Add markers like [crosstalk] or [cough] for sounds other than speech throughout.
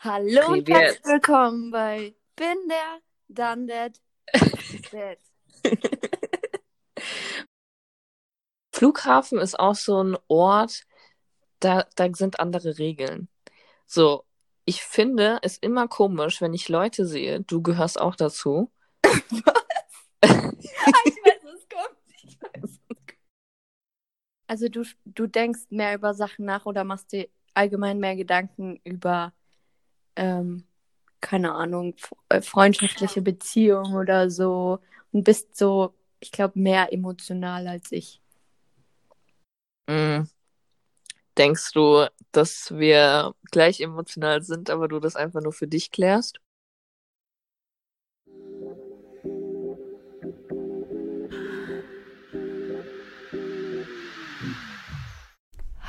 Hallo und Privet. herzlich willkommen bei Bin der, dann that, that. [laughs] Flughafen ist auch so ein Ort, da, da sind andere Regeln. So, ich finde es immer komisch, wenn ich Leute sehe, du gehörst auch dazu. [laughs] Ich weiß, was kommt. Ich weiß, was kommt. Also du, du denkst mehr über Sachen nach oder machst dir allgemein mehr Gedanken über, ähm, keine Ahnung, äh, freundschaftliche Beziehungen oder so und bist so, ich glaube, mehr emotional als ich. Mm. Denkst du, dass wir gleich emotional sind, aber du das einfach nur für dich klärst?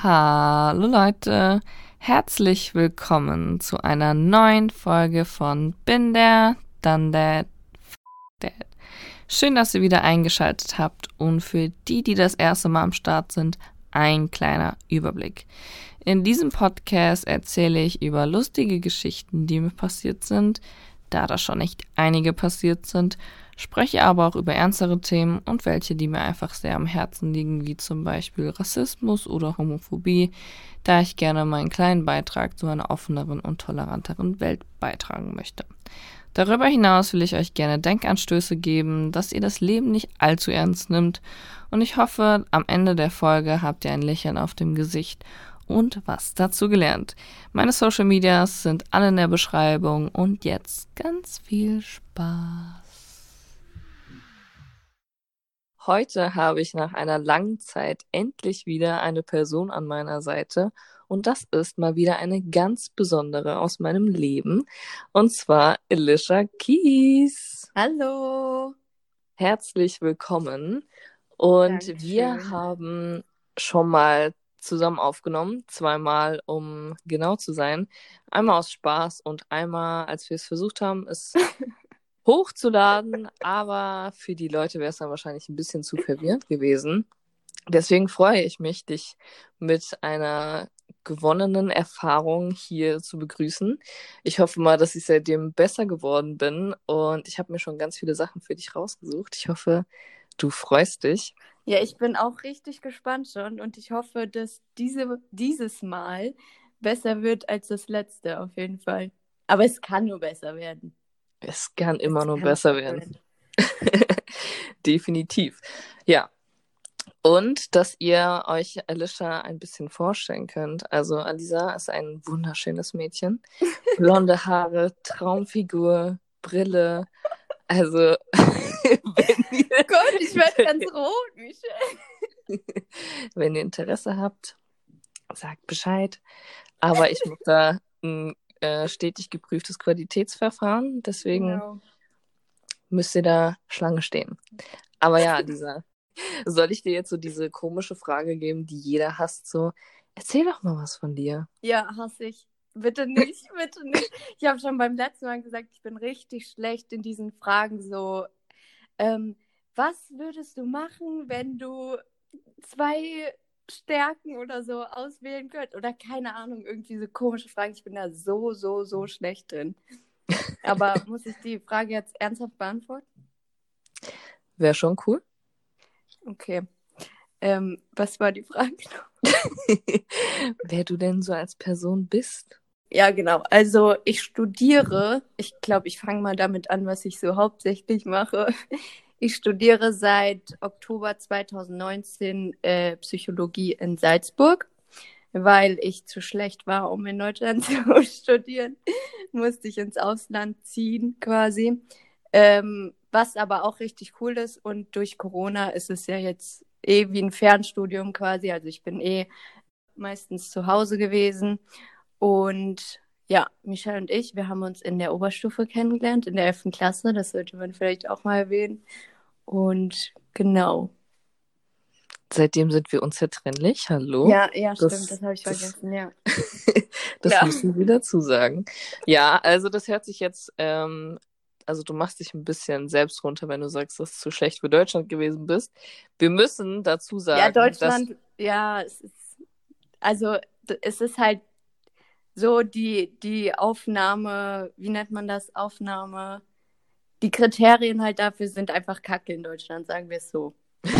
Hallo Leute, herzlich willkommen zu einer neuen Folge von Bin der, dann der, F Dad. Schön, dass ihr wieder eingeschaltet habt und für die, die das erste Mal am Start sind, ein kleiner Überblick. In diesem Podcast erzähle ich über lustige Geschichten, die mir passiert sind, da da schon nicht einige passiert sind, spreche aber auch über ernstere Themen und welche, die mir einfach sehr am Herzen liegen, wie zum Beispiel Rassismus oder Homophobie, da ich gerne meinen kleinen Beitrag zu einer offeneren und toleranteren Welt beitragen möchte. Darüber hinaus will ich euch gerne Denkanstöße geben, dass ihr das Leben nicht allzu ernst nimmt und ich hoffe, am Ende der Folge habt ihr ein Lächeln auf dem Gesicht und was dazu gelernt. Meine Social Medias sind alle in der Beschreibung und jetzt ganz viel Spaß. Heute habe ich nach einer langen Zeit endlich wieder eine Person an meiner Seite und das ist mal wieder eine ganz besondere aus meinem Leben und zwar Alicia Kies. Hallo. Herzlich willkommen und Dankeschön. wir haben schon mal zusammen aufgenommen, zweimal, um genau zu sein. Einmal aus Spaß und einmal, als wir es versucht haben, es [laughs] hochzuladen, aber für die Leute wäre es dann wahrscheinlich ein bisschen zu verwirrend gewesen. Deswegen freue ich mich, dich mit einer gewonnenen Erfahrung hier zu begrüßen. Ich hoffe mal, dass ich seitdem besser geworden bin und ich habe mir schon ganz viele Sachen für dich rausgesucht. Ich hoffe, du freust dich. Ja, ich bin auch richtig gespannt schon und ich hoffe, dass diese, dieses Mal besser wird als das letzte, auf jeden Fall. Aber es kann nur besser werden. Es kann immer nur besser werden. [laughs] Definitiv. Ja. Und dass ihr euch Alicia ein bisschen vorstellen könnt. Also Alisa ist ein wunderschönes Mädchen. [laughs] Blonde Haare, Traumfigur, Brille. Also, [laughs] wenn ihr, Gott, ich werde ganz rot, Michelle. wenn ihr Interesse habt, sagt Bescheid. Aber ich mache da ein äh, stetig geprüftes Qualitätsverfahren. Deswegen Genau. müsst ihr da Schlange stehen. Aber ja, [laughs] dieser, soll ich dir jetzt so diese komische Frage geben, die jeder hasst, so, erzähl doch mal was von dir. Ja, hasse ich. Bitte nicht, [laughs] bitte nicht. Ich habe schon beim letzten Mal gesagt, ich bin richtig schlecht in diesen Fragen so. Ähm, was würdest du machen, wenn du zwei Stärken oder so auswählen könntest? Oder keine Ahnung, irgendwie so komische Fragen. Ich bin da so, so, so schlecht drin. Aber [laughs] muss ich die Frage jetzt ernsthaft beantworten? Wäre schon cool. Okay. Ähm, was war die Frage noch? [laughs] Wer du denn so als Person bist. Ja, genau. Also ich studiere, ich glaube, ich fange mal damit an, was ich so hauptsächlich mache. Ich studiere seit Oktober 2019 äh, Psychologie in Salzburg, weil ich zu schlecht war, um in Deutschland [laughs] zu studieren, musste ich ins Ausland ziehen quasi. Ähm, was aber auch richtig cool ist und durch Corona ist es ja jetzt eh wie ein Fernstudium quasi. Also ich bin eh meistens zu Hause gewesen. Und ja, Michelle und ich, wir haben uns in der Oberstufe kennengelernt, in der 11. Klasse. Das sollte man vielleicht auch mal erwähnen. Und genau. Seitdem sind wir unzertrennlich. Hallo. Ja, ja, Das- stimmt, das habe ich das- vergessen, ja. [laughs] Das Ja. müssen wir dazu sagen. Ja, also das hört sich jetzt, ähm, also du machst dich ein bisschen selbst runter, wenn du sagst, dass du zu schlecht für Deutschland gewesen bist. Wir müssen dazu sagen, Ja, dass Deutschland, ja, es ist, also es ist halt so die, die Aufnahme, wie nennt man das? Aufnahme. Die Kriterien halt dafür sind einfach kacke in Deutschland, sagen wir es so. [laughs]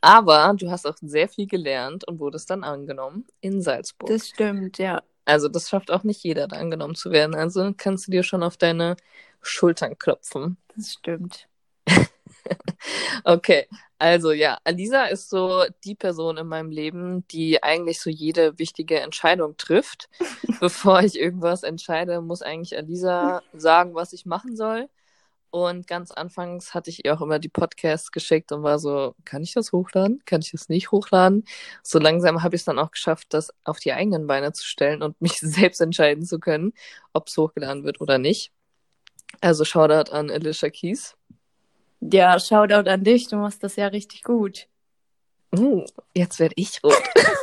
Aber du hast auch sehr viel gelernt und wurdest dann angenommen in Salzburg. Das stimmt, ja. Also das schafft auch nicht jeder, da angenommen zu werden. Also kannst du dir schon auf deine Schultern klopfen. Das stimmt. [laughs] okay, also ja, Alisa ist so die Person in meinem Leben, die eigentlich so jede wichtige Entscheidung trifft. [laughs] Bevor ich irgendwas entscheide, muss eigentlich Alisa sagen, was ich machen soll. Und ganz anfangs hatte ich ihr auch immer die Podcasts geschickt und war so, kann ich das hochladen? Kann ich das nicht hochladen? So langsam habe ich es dann auch geschafft, das auf die eigenen Beine zu stellen und mich [laughs] selbst entscheiden zu können, ob es hochgeladen wird oder nicht. Also Shoutout an Alicia Keys. Ja, Shoutout an dich, du machst das ja richtig gut. Uh, jetzt werde ich rot.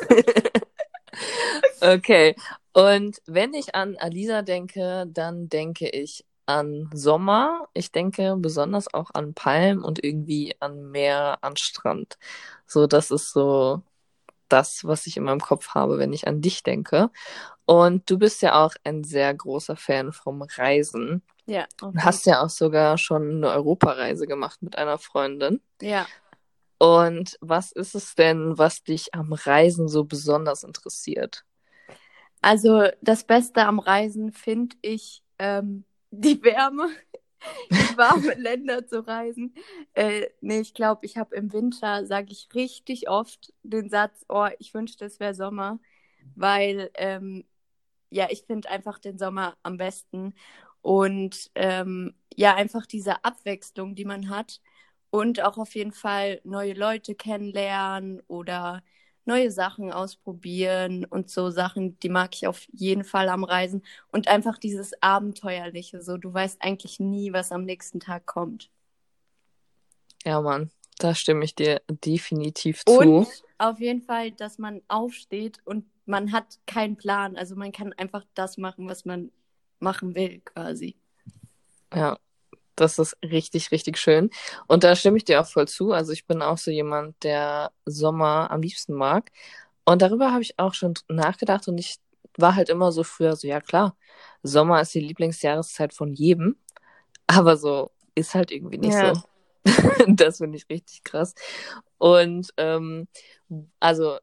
[laughs] okay. Und wenn ich an Alisa denke, dann denke ich an Sommer. Ich denke besonders auch an Palmen und irgendwie an Meer, an Strand. So, das ist so das, was ich in meinem Kopf habe, wenn ich an dich denke. Und du bist ja auch ein sehr großer Fan vom Reisen. Ja. Okay. Hast ja auch sogar schon eine Europareise gemacht mit einer Freundin. Ja. Und was ist es denn, was dich am Reisen so besonders interessiert? Also das Beste am Reisen finde ich ähm, die Wärme, [laughs] in warme Länder zu reisen. Äh, nee, ich glaube, ich habe im Winter, sage ich richtig oft den Satz, oh, ich wünschte, es wäre Sommer, weil ähm, ja, ich finde einfach den Sommer am besten. Und ähm, ja, einfach diese Abwechslung, die man hat und auch auf jeden Fall neue Leute kennenlernen oder neue Sachen ausprobieren und so Sachen, die mag ich auf jeden Fall am Reisen. Und einfach dieses Abenteuerliche, so du weißt eigentlich nie, was am nächsten Tag kommt. Ja, Mann, da stimme ich dir definitiv zu. Und auf jeden Fall, dass man aufsteht und man hat keinen Plan. Also man kann einfach das machen, was man machen will, quasi. Ja, das ist richtig, richtig schön. Und da stimme ich dir auch voll zu. Also ich bin auch so jemand, der Sommer am liebsten mag. Und darüber habe ich auch schon nachgedacht und ich war halt immer so früher so, ja klar, Sommer ist die Lieblingsjahreszeit von jedem. Aber so ist halt irgendwie nicht ja. so. [laughs] das finde ich richtig krass. Und ähm, also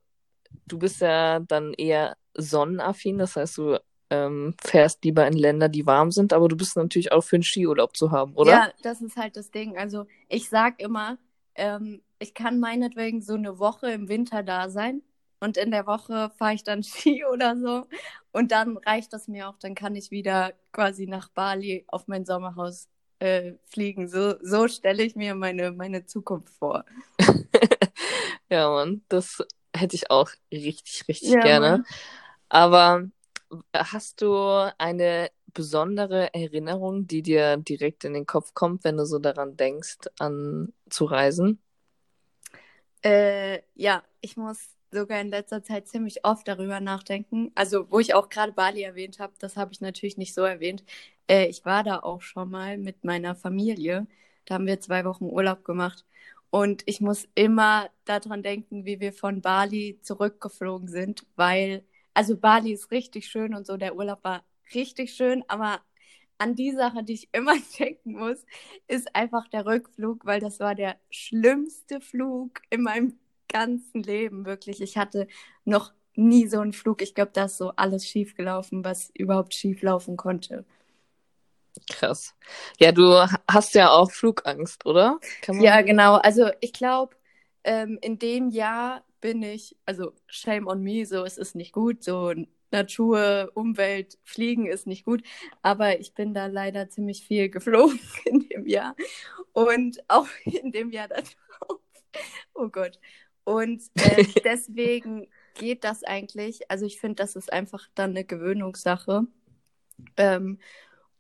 du bist ja dann eher sonnenaffin, das heißt, du ähm, fährst lieber in Länder, die warm sind, aber du bist natürlich auch für einen Skiurlaub zu haben, oder? Ja, das ist halt das Ding. Also ich sag immer, ähm, ich kann meinetwegen so eine Woche im Winter da sein und in der Woche fahre ich dann [laughs] Ski oder so und dann reicht das mir auch, dann kann ich wieder quasi nach Bali auf mein Sommerhaus äh, fliegen. So, so stelle ich mir meine, meine Zukunft vor. [laughs] ja, Mann, das hätte ich auch richtig, richtig ja, gerne. Mann. Aber Hast du eine besondere Erinnerung, die dir direkt in den Kopf kommt, wenn du so daran denkst, an zu reisen? Äh, ja, ich muss sogar in letzter Zeit ziemlich oft darüber nachdenken. Also, wo ich auch gerade Bali erwähnt habe, das habe ich natürlich nicht so erwähnt. Äh, ich war da auch schon mal mit meiner Familie. Da haben wir zwei Wochen Urlaub gemacht. Und ich muss immer daran denken, wie wir von Bali zurückgeflogen sind, weil also Bali ist richtig schön und so, der Urlaub war richtig schön, aber an die Sache, die ich [laughs] immer denken muss, ist einfach der Rückflug, weil das war der schlimmste Flug in meinem ganzen Leben, wirklich. Ich hatte noch nie so einen Flug. Ich glaube, da ist so alles schiefgelaufen, was überhaupt schieflaufen konnte. Krass. Ja, du hast ja auch Flugangst, oder? Ja, genau. Also ich glaube, ähm, in dem Jahr bin ich, also shame on me, so es ist nicht gut, so Natur, Umwelt, Fliegen ist nicht gut, aber ich bin da leider ziemlich viel geflogen [laughs] in dem Jahr und auch [laughs] in dem Jahr darauf. Oh Gott. Und äh, [laughs] deswegen geht das eigentlich. Also ich finde, das ist einfach dann eine Gewöhnungssache. Ähm,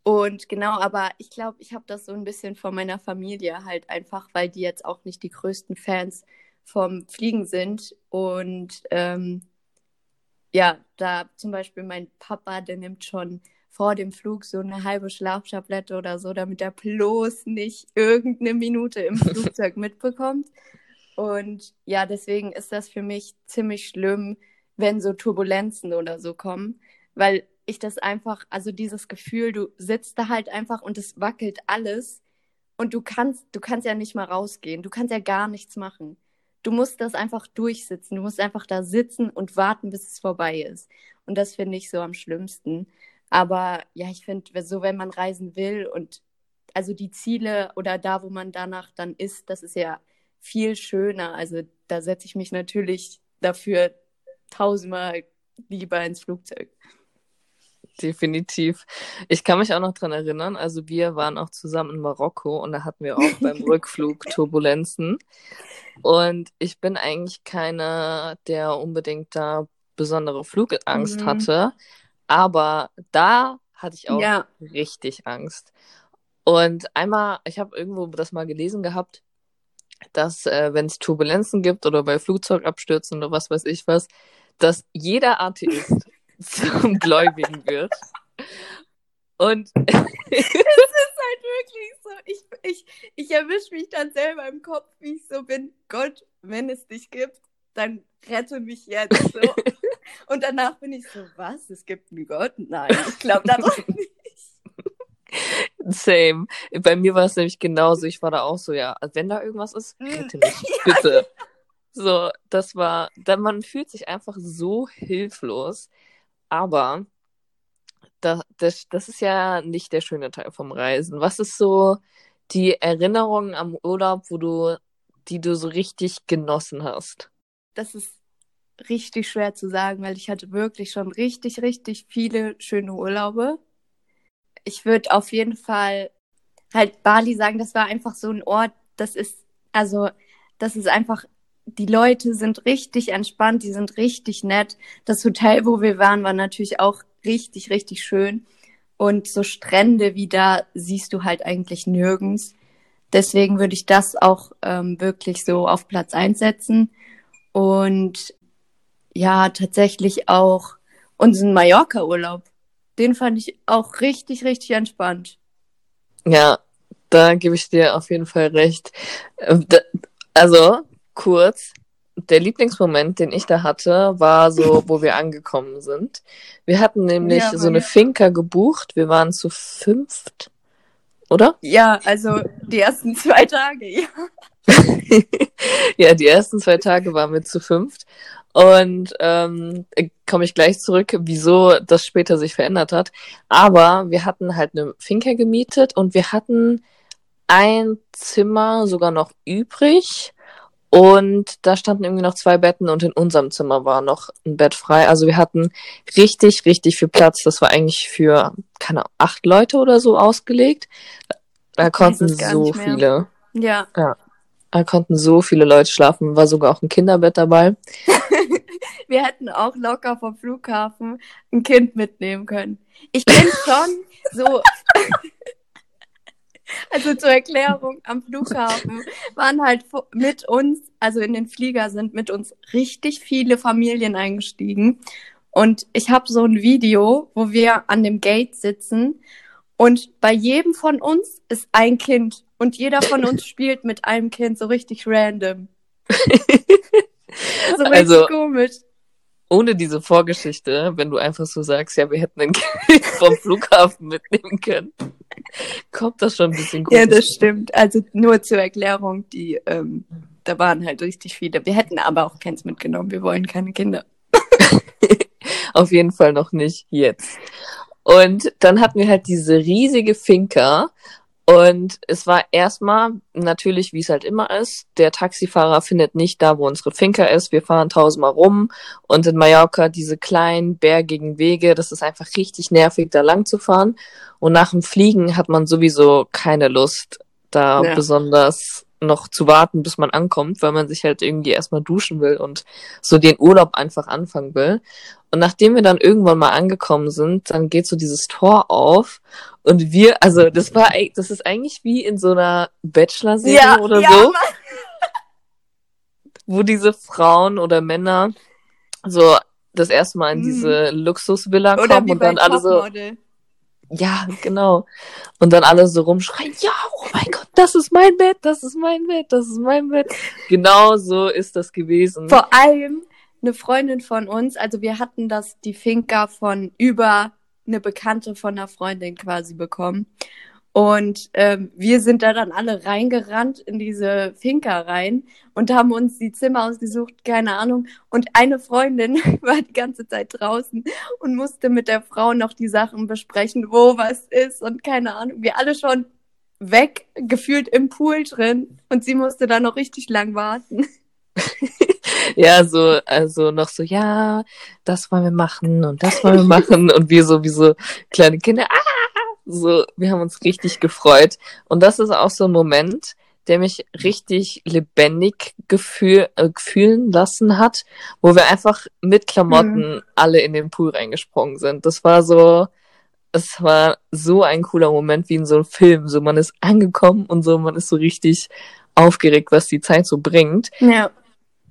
und genau, aber ich glaube, ich habe das so ein bisschen von meiner Familie halt einfach, weil die jetzt auch nicht die größten Fans vom Fliegen sind. Und ähm, ja, da zum Beispiel mein Papa, der nimmt schon vor dem Flug so eine halbe Schlaftablette oder so, damit er bloß nicht irgendeine Minute im Flugzeug [laughs] mitbekommt. Und ja, deswegen ist das für mich ziemlich schlimm, wenn so Turbulenzen oder so kommen, weil ich das einfach, also dieses Gefühl, du sitzt da halt einfach und es wackelt alles und du kannst, du kannst ja nicht mal rausgehen, du kannst ja gar nichts machen. Du musst das einfach durchsitzen, du musst einfach da sitzen und warten, bis es vorbei ist. Und das finde ich so am schlimmsten. Aber ja, ich finde, so wenn man reisen will und also die Ziele oder da, wo man danach dann ist, das ist ja viel schöner. Also da setze ich mich natürlich dafür tausendmal lieber ins Flugzeug. [laughs] Definitiv. Ich kann mich auch noch dran erinnern, also wir waren auch zusammen in Marokko und da hatten wir auch [laughs] beim Rückflug Turbulenzen. Und ich bin eigentlich keiner, der unbedingt da besondere Flugangst mhm. hatte. Aber da hatte ich auch ja. richtig Angst. Und einmal, ich habe irgendwo das mal gelesen gehabt, dass äh, wenn es Turbulenzen gibt oder bei Flugzeugabstürzen oder was weiß ich was, dass jeder Atheist [laughs] zum Gläubigen wird. Und [laughs] es ist halt wirklich so, ich, ich, ich erwische mich dann selber im Kopf, wie ich so bin, Gott, wenn es dich gibt, dann rette mich jetzt so. [laughs] Und danach bin ich so, was? Es gibt einen Gott? Nein, ich glaube daran nicht. Same. Bei mir war es nämlich genauso. Ich war da auch so, ja, wenn da irgendwas ist, hm. rette mich, [laughs] bitte. So, das war, da, man fühlt sich einfach so hilflos. Aber da, das, das ist ja nicht der schöne Teil vom Reisen. Was ist so die Erinnerung am Urlaub, wo du, die du so richtig genossen hast? Das ist richtig schwer zu sagen, weil ich hatte wirklich schon richtig, richtig viele schöne Urlaube. Ich würde auf jeden Fall halt Bali sagen, das war einfach so ein Ort, das ist, also, das ist einfach, die Leute sind richtig entspannt, die sind richtig nett. Das Hotel, wo wir waren, war natürlich auch richtig, richtig schön. Und so Strände wie da siehst du halt eigentlich nirgends. Deswegen würde ich das auch ähm, wirklich so auf Platz einsetzen. Und ja, tatsächlich auch unseren Mallorca-Urlaub. Den fand ich auch richtig, richtig entspannt. Ja, da gebe ich dir auf jeden Fall recht. Ähm, also, kurz, der Lieblingsmoment, den ich da hatte, war so, wo wir angekommen sind. Wir hatten nämlich ja, so eine Finca gebucht. Wir waren zu fünft, oder? Ja, also die ersten zwei Tage, ja. [laughs] ja, die ersten zwei Tage waren wir zu fünft. Und ähm, komme ich gleich zurück, wieso das später sich verändert hat. Aber wir hatten halt eine Finca gemietet und wir hatten ein Zimmer sogar noch übrig. Und da standen irgendwie noch zwei Betten und in unserem Zimmer war noch ein Bett frei. Also wir hatten richtig, richtig viel Platz. Das war eigentlich für, keine Ahnung, acht Leute oder so ausgelegt. Da konnten so viele. Ja. ja. Da konnten so viele Leute schlafen, war sogar auch ein Kinderbett dabei. [laughs] Wir hätten auch locker vom Flughafen ein Kind mitnehmen können. Ich bin schon so. [laughs] also zur Erklärung, am Flughafen waren halt mit uns, also in den Flieger sind mit uns richtig viele Familien eingestiegen. Und ich habe so ein Video, wo wir an dem Gate sitzen und bei jedem von uns ist ein Kind und jeder von uns [laughs] spielt mit einem Kind so richtig random. [laughs] so richtig also, komisch. Ohne diese Vorgeschichte, wenn du einfach so sagst, ja, wir hätten ein Kind vom Flughafen mitnehmen können, kommt das schon ein bisschen komisch. Ja, das stimmt. Also nur zur Erklärung, die, ähm, da waren halt richtig viele. Wir hätten aber auch keins mitgenommen. Wir wollen keine Kinder. [laughs] Auf jeden Fall noch nicht jetzt. Und dann hatten wir halt diese riesige Finca und es war erstmal natürlich, wie es halt immer ist, der Taxifahrer findet nicht da, wo unsere Finca ist. Wir fahren tausendmal rum und in Mallorca diese kleinen bergigen Wege, das ist einfach richtig nervig, da lang zu fahren. Und nach dem Fliegen hat man sowieso keine Lust, da ja. besonders noch zu warten, bis man ankommt, weil man sich halt irgendwie erstmal duschen will und so den Urlaub einfach anfangen will. Und nachdem wir dann irgendwann mal angekommen sind, dann geht so dieses Tor auf und wir, also das war, das ist eigentlich wie in so einer Bachelor-Serie ja, oder ja, so, wo diese Frauen oder Männer so das erste Mal in diese hm. Luxusvilla kommen und dann alle so, ja, genau. Und dann alle so rumschreien, ja, oh mein Gott, das ist mein Bett, das ist mein Bett, das ist mein Bett. Genau so ist das gewesen. Vor allem eine Freundin von uns, also wir hatten das, die Finca von über eine Bekannte von einer Freundin quasi bekommen. Und ähm, wir sind da dann alle reingerannt in diese Finca rein und haben uns die Zimmer ausgesucht, keine Ahnung. Und eine Freundin [laughs] war die ganze Zeit draußen und musste mit der Frau noch die Sachen besprechen, wo was ist und keine Ahnung. Wir alle schon weg, gefühlt im Pool drin und sie musste da noch richtig lang warten. [laughs] ja, so, also noch so, ja, das wollen wir machen und das wollen wir machen und wir so wie so kleine Kinder, ah, so, wir haben uns richtig gefreut. Und das ist auch so ein Moment, der mich richtig lebendig gefühl, äh, fühlen lassen hat, wo wir einfach mit Klamotten mhm. alle in den Pool reingesprungen sind. Das war so, es war so ein cooler Moment wie in so einem Film. So, man ist angekommen und so, man ist so richtig aufgeregt, was die Zeit so bringt. Ja.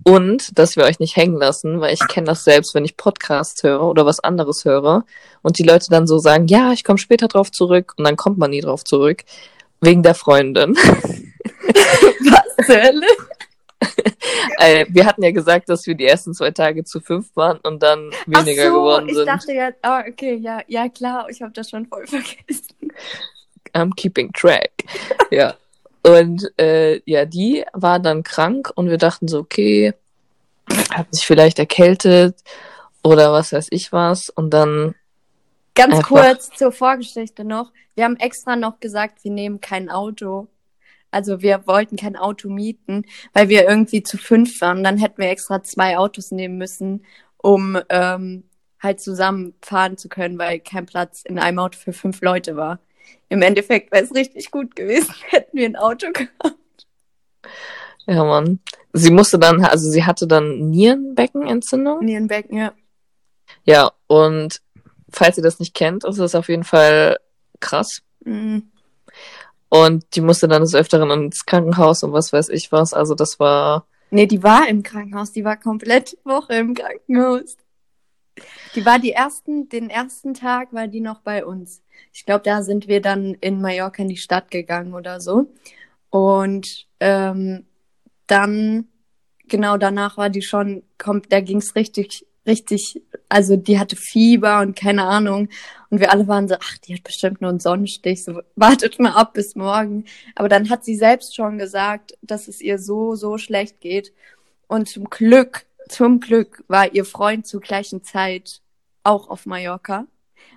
Und dass wir euch nicht hängen lassen, weil ich kenne das selbst, wenn ich Podcasts höre oder was anderes höre und die Leute dann so sagen, ja, ich komme später drauf zurück und dann kommt man nie drauf zurück, wegen der Freundin. [laughs] was zur Hölle? [laughs] äh, wir hatten ja gesagt, dass wir die ersten zwei Tage zu fünf waren und dann weniger Ach so, geworden sind. Ich dachte ja, oh, okay, ja, ja klar, ich habe das schon voll vergessen. I'm keeping track. ja. Und äh, ja, die war dann krank und wir dachten so, okay, hat sich vielleicht erkältet oder was weiß ich was. Und dann. Ganz kurz zur Vorgeschichte noch. Wir haben extra noch gesagt, wir nehmen kein Auto. Also wir wollten kein Auto mieten, weil wir irgendwie zu fünf waren. Dann hätten wir extra zwei Autos nehmen müssen, um ähm, halt zusammen fahren zu können, weil kein Platz in einem Auto für fünf Leute war im Endeffekt wäre es richtig gut gewesen, [laughs] hätten wir ein Auto gehabt. Ja, Mann. Sie musste dann, also sie hatte dann Nierenbeckenentzündung. Nierenbecken, ja. Ja, und falls ihr das nicht kennt, ist das auf jeden Fall krass. Mhm. Und die musste dann des Öfteren ins Krankenhaus und was weiß ich was. Also das war. Nee, die war im Krankenhaus. Die war komplett Woche im Krankenhaus. Die war die ersten, den ersten Tag war die noch bei uns. Ich glaube, da sind wir dann in Mallorca in die Stadt gegangen oder so. Und ähm, dann, genau danach war die schon, kommt, da ging's richtig, richtig, also die hatte Fieber und keine Ahnung. Und wir alle waren so, ach, die hat bestimmt nur einen Sonnenstich, so [laughs] wartet mal ab bis morgen. Aber dann hat sie selbst schon gesagt, dass es ihr so, so schlecht geht. Und zum Glück, zum Glück war ihr Freund zur gleichen Zeit auch auf Mallorca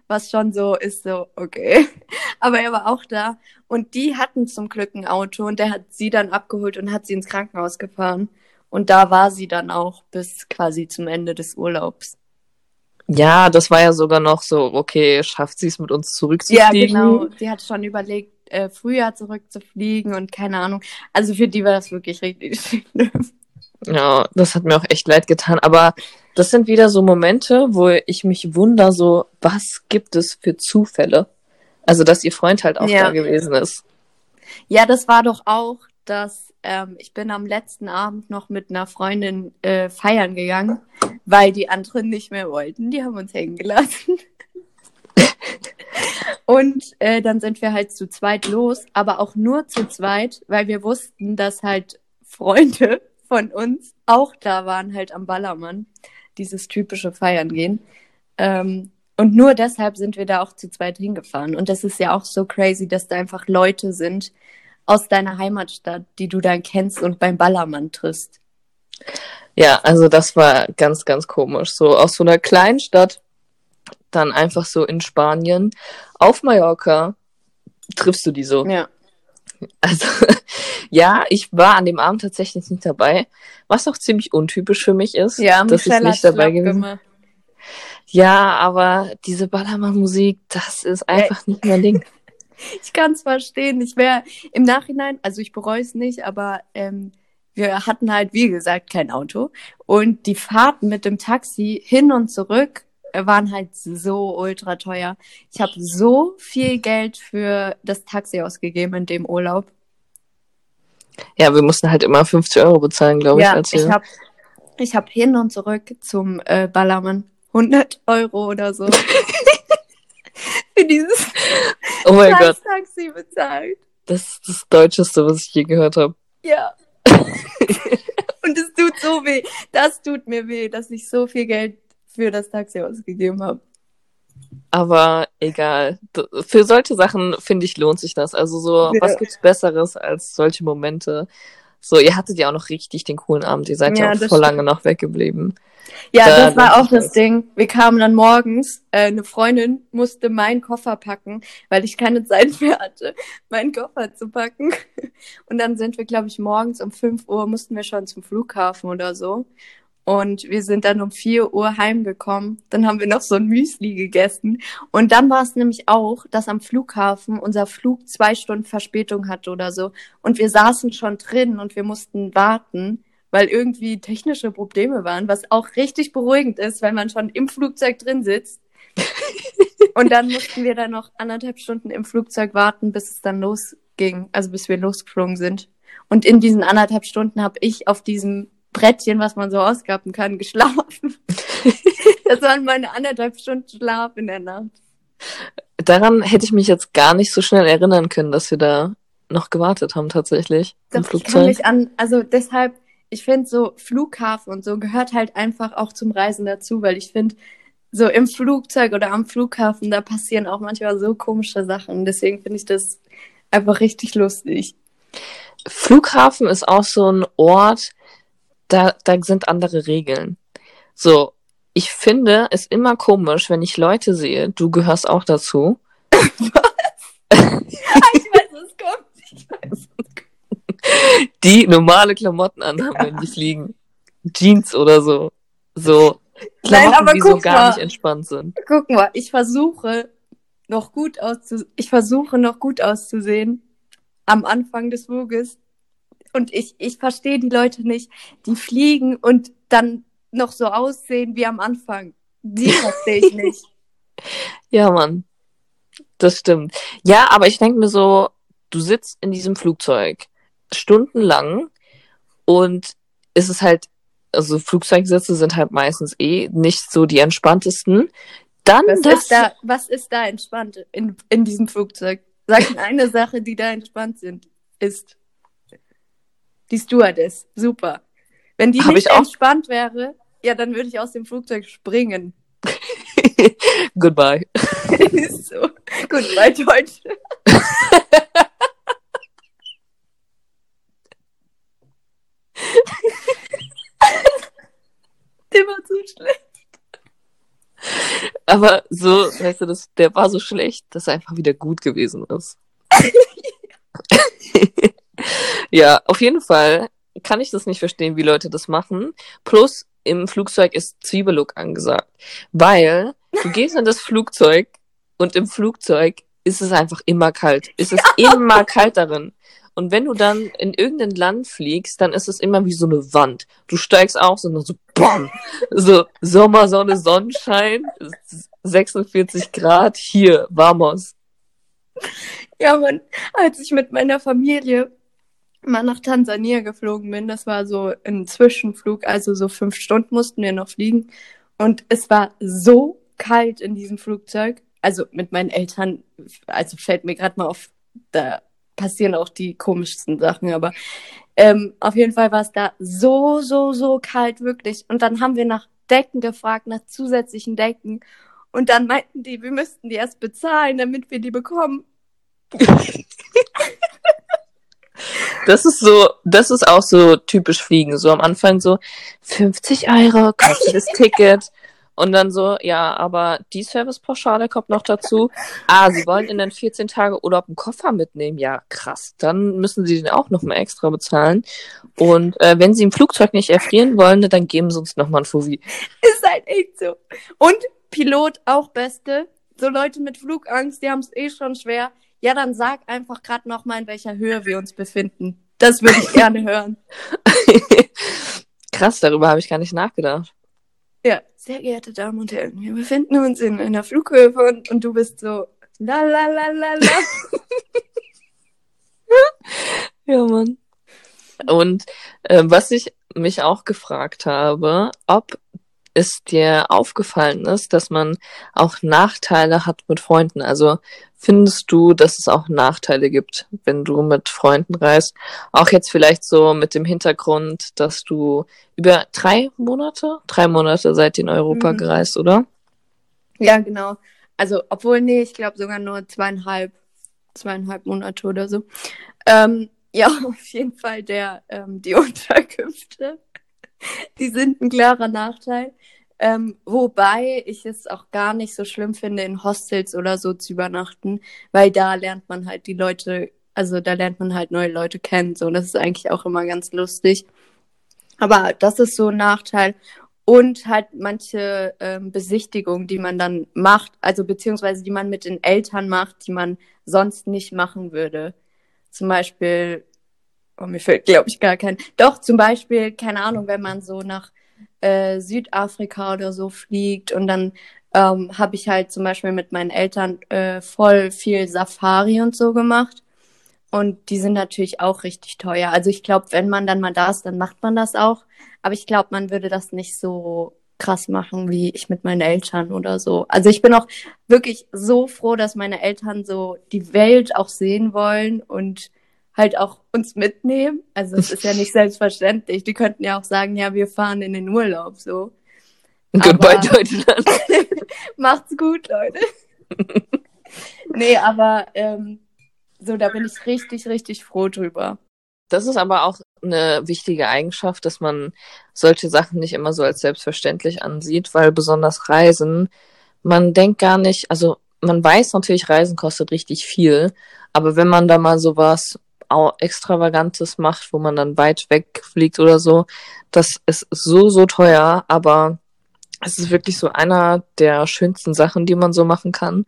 was schon so ist, so, okay. [laughs] Aber er war auch da. Und die hatten zum Glück ein Auto und der hat sie dann abgeholt und hat sie ins Krankenhaus gefahren. Und da war sie dann auch bis quasi zum Ende des Urlaubs. Ja, das war ja sogar noch so, okay, schafft sie es mit uns zurückzufliegen? Ja, genau. Sie hat schon überlegt, äh, früher zurückzufliegen und keine Ahnung. Also für die war das wirklich richtig [laughs] schlimm. Ja, das hat mir auch echt leid getan. Aber das sind wieder so Momente, wo ich mich wundere, so, was gibt es für Zufälle? Also, dass ihr Freund halt auch ja. da gewesen ist. Ja, das war doch auch, dass ähm, ich bin am letzten Abend noch mit einer Freundin äh, feiern gegangen, weil die anderen nicht mehr wollten. Die haben uns hängen gelassen. [laughs] Und äh, dann sind wir halt zu zweit los, aber auch nur zu zweit, weil wir wussten, dass halt Freunde von uns auch da waren, halt am Ballermann dieses typische Feiern gehen. Ähm, und nur deshalb sind wir da auch zu zweit hingefahren. Und das ist ja auch so crazy, dass da einfach Leute sind aus deiner Heimatstadt, die du dann kennst und beim Ballermann triffst. Ja, also das war ganz, ganz komisch. So aus so einer kleinen Stadt, dann einfach so in Spanien, auf Mallorca, triffst du die so. Ja. Also, ja, ich war an dem Abend tatsächlich nicht dabei, was auch ziemlich untypisch für mich ist, ja, dass ich nicht dabei gewesen bin. Ja, aber diese Ballermann-Musik, das ist einfach nicht mein Ding. [laughs] Ich kann es verstehen. Ich wäre im Nachhinein, also ich bereue es nicht, aber ähm, wir hatten halt, wie gesagt, kein Auto. Und die Fahrten mit dem Taxi hin und zurück waren halt so ultra teuer. Ich habe so viel Geld für das Taxi ausgegeben in dem Urlaub. Ja, wir mussten halt immer 50 Euro bezahlen, glaube ja, ich. Ja, ich habe ich hab hin und zurück zum äh, Ballermann 100 Euro oder so [laughs] für dieses oh mein Gott. Taxi bezahlt. Das ist das Deutscheste, was ich je gehört habe. Ja. [laughs] Und es tut so weh. Das tut mir weh, dass ich so viel Geld für das Taxi ausgegeben habe. Aber egal. Für solche Sachen, finde ich, lohnt sich das. Also so, ja. was gibt's Besseres als solche Momente? So, ihr hattet ja auch noch richtig den coolen Abend. Ihr seid ja, ja auch voll stimmt. lange noch weggeblieben. Ja, da, das war auch das, das Ding. Wir kamen dann morgens, äh, eine Freundin musste meinen Koffer packen, weil ich keine Zeit mehr hatte, meinen Koffer zu packen. Und dann sind wir, glaube ich, morgens um 5 Uhr mussten wir schon zum Flughafen oder so. Und wir sind dann um 4 Uhr heimgekommen. Dann haben wir noch so ein Müsli gegessen. Und dann war es nämlich auch, dass am Flughafen unser Flug zwei Stunden Verspätung hatte oder so. Und wir saßen schon drin und wir mussten warten weil irgendwie technische Probleme waren, was auch richtig beruhigend ist, weil man schon im Flugzeug drin sitzt. [laughs] und dann mussten wir dann noch anderthalb Stunden im Flugzeug warten, bis es dann losging, also bis wir losgeflogen sind. Und in diesen anderthalb Stunden habe ich auf diesem Brettchen, was man so ausgaben kann, geschlafen. [laughs] das waren meine anderthalb Stunden Schlaf in der Nacht. Daran hätte ich mich jetzt gar nicht so schnell erinnern können, dass wir da noch gewartet haben tatsächlich. Doch, im Flugzeug. ich kann mich an, also deshalb, ich finde so Flughafen und so gehört halt einfach auch zum Reisen dazu, weil ich finde, so im Flugzeug oder am Flughafen, da passieren auch manchmal so komische Sachen. Deswegen finde ich das einfach richtig lustig. Flughafen ist auch so ein Ort, da, da sind andere Regeln. So, ich finde es immer komisch, wenn ich Leute sehe, du gehörst auch dazu. Was? ich weiß, was kommt. Ich weiß, was kommt die normale Klamotten anhaben, wenn die fliegen. Jeans oder so. So Klamotten, Nein, aber die so gar mal, nicht entspannt sind. Guck mal, ich versuche noch gut auszu ich versuche noch gut auszusehen am Anfang des Fluges. Und ich, ich verstehe die Leute nicht, die fliegen und dann noch so aussehen wie am Anfang. Die verstehe ich [laughs] nicht. ja, Mann. Das stimmt. Ja, aber ich denke mir so, du sitzt in diesem Flugzeug stundenlang und es ist halt, also Flugzeugsitze sind halt meistens eh nicht so die entspanntesten. Dann was das, ist da, was ist da entspannt in, in diesem Flugzeug? Sag mir eine Sache, die da entspannt sind, ist die Stewardess. Super. Wenn die Hab nicht entspannt wäre, ja, dann würde ich aus dem Flugzeug springen. [laughs] Goodbye. [laughs] so. Goodbye, Deutsch. [laughs] der war so schlecht. Aber so, weißt du, das, der war so schlecht, dass er einfach wieder gut gewesen ist. Ja, auf jeden Fall kann ich das nicht verstehen, wie Leute das machen. Plus, im Flugzeug ist Zwiebellook angesagt. Weil du [laughs] gehst in das Flugzeug und im Flugzeug ist es einfach immer kalt. Es ist immer [laughs] kalt darin. Und wenn du dann in irgendein Land fliegst, dann ist es immer wie so eine Wand. Du steigst aus und dann so BAM! So Sommer, Sonne, Sonnenschein, 46 Grad, hier, vamos. Ja, man, als ich mit meiner Familie mal nach Tansania geflogen bin, das war so ein Zwischenflug, also so fünf Stunden mussten wir noch fliegen. Und es war so kalt in diesem Flugzeug. Also mit meinen Eltern, also fällt mir gerade mal auf, da passieren auch die komischsten Sachen, aber ähm, auf jeden Fall war es da so, so, so kalt, wirklich. Und dann haben wir nach Decken gefragt, nach zusätzlichen Decken. Und dann meinten die, wir müssten die erst bezahlen, damit wir die bekommen. [laughs] Das ist so, das ist auch so typisch Fliegen. So am Anfang so 50 Euro kostet das [laughs] Ticket. Und dann so, ja, aber die Servicepauschale kommt noch dazu. Ah, Sie wollen in den 14 Tage Urlaub einen Koffer mitnehmen? Ja, krass. Dann müssen Sie den auch nochmal extra bezahlen. Und äh, wenn Sie im Flugzeug nicht erfrieren wollen, dann geben Sie uns nochmal ein Fuvi. Ist halt echt so. Und Pilot auch Beste. So Leute mit Flugangst, die haben es eh schon schwer. Ja, dann sag einfach gerade nochmal, in welcher Höhe wir uns befinden. Das würde ich gerne hören. [laughs] Krass, darüber habe ich gar nicht nachgedacht. Ja, sehr geehrte Damen und Herren, wir befinden uns in einer Flughöhe von, und du bist so la la la la la. [laughs] ja, Mann. Und äh, was ich mich auch gefragt habe, ob es dir aufgefallen ist, dass man auch Nachteile hat mit Freunden. Also findest du, dass es auch Nachteile gibt, wenn du mit Freunden reist? Auch jetzt vielleicht so mit dem Hintergrund, dass du über drei Monate, drei Monate ihr in Europa mhm. gereist, oder? Ja, genau. Also, obwohl, nee, ich glaube sogar nur zweieinhalb, zweieinhalb Monate oder so. Ähm, ja, [laughs] auf jeden Fall der, ähm, die [laughs] Unterkünfte. Die sind ein klarer Nachteil. Ähm, wobei ich es auch gar nicht so schlimm finde, in Hostels oder so zu übernachten, weil da lernt man halt die Leute, also da lernt man halt neue Leute kennen. So, und das ist eigentlich auch immer ganz lustig. Aber das ist so ein Nachteil. Und halt manche ähm, Besichtigungen, die man dann macht, also beziehungsweise die man mit den Eltern macht, die man sonst nicht machen würde. Zum Beispiel, oh, mir fällt, glaube ich, gar kein. Doch, zum Beispiel, keine Ahnung, wenn man so nach äh, Südafrika oder so fliegt und dann ähm, habe ich halt zum Beispiel mit meinen Eltern äh, voll viel Safari und so gemacht. Und die sind natürlich auch richtig teuer. Also ich glaube, wenn man dann mal da ist, dann macht man das auch. Aber ich glaube, man würde das nicht so krass machen wie ich mit meinen Eltern oder so. Also ich bin auch wirklich so froh, dass meine Eltern so die Welt auch sehen wollen und halt auch uns mitnehmen. Also es ist ja nicht [laughs] selbstverständlich. Die könnten ja auch sagen, ja, wir fahren in den Urlaub so. Goodbye Deutschland. [laughs] Macht's gut, Leute. nee, aber ähm, so, da bin ich richtig, richtig froh drüber. Das ist aber auch eine wichtige Eigenschaft, dass man solche Sachen nicht immer so als selbstverständlich ansieht, weil besonders Reisen, man denkt gar nicht, also man weiß natürlich, Reisen kostet richtig viel, aber wenn man da mal sowas Extravagantes macht, wo man dann weit weg fliegt oder so. Das ist so, so teuer, aber es ist wirklich so einer der schönsten Sachen, die man so machen kann.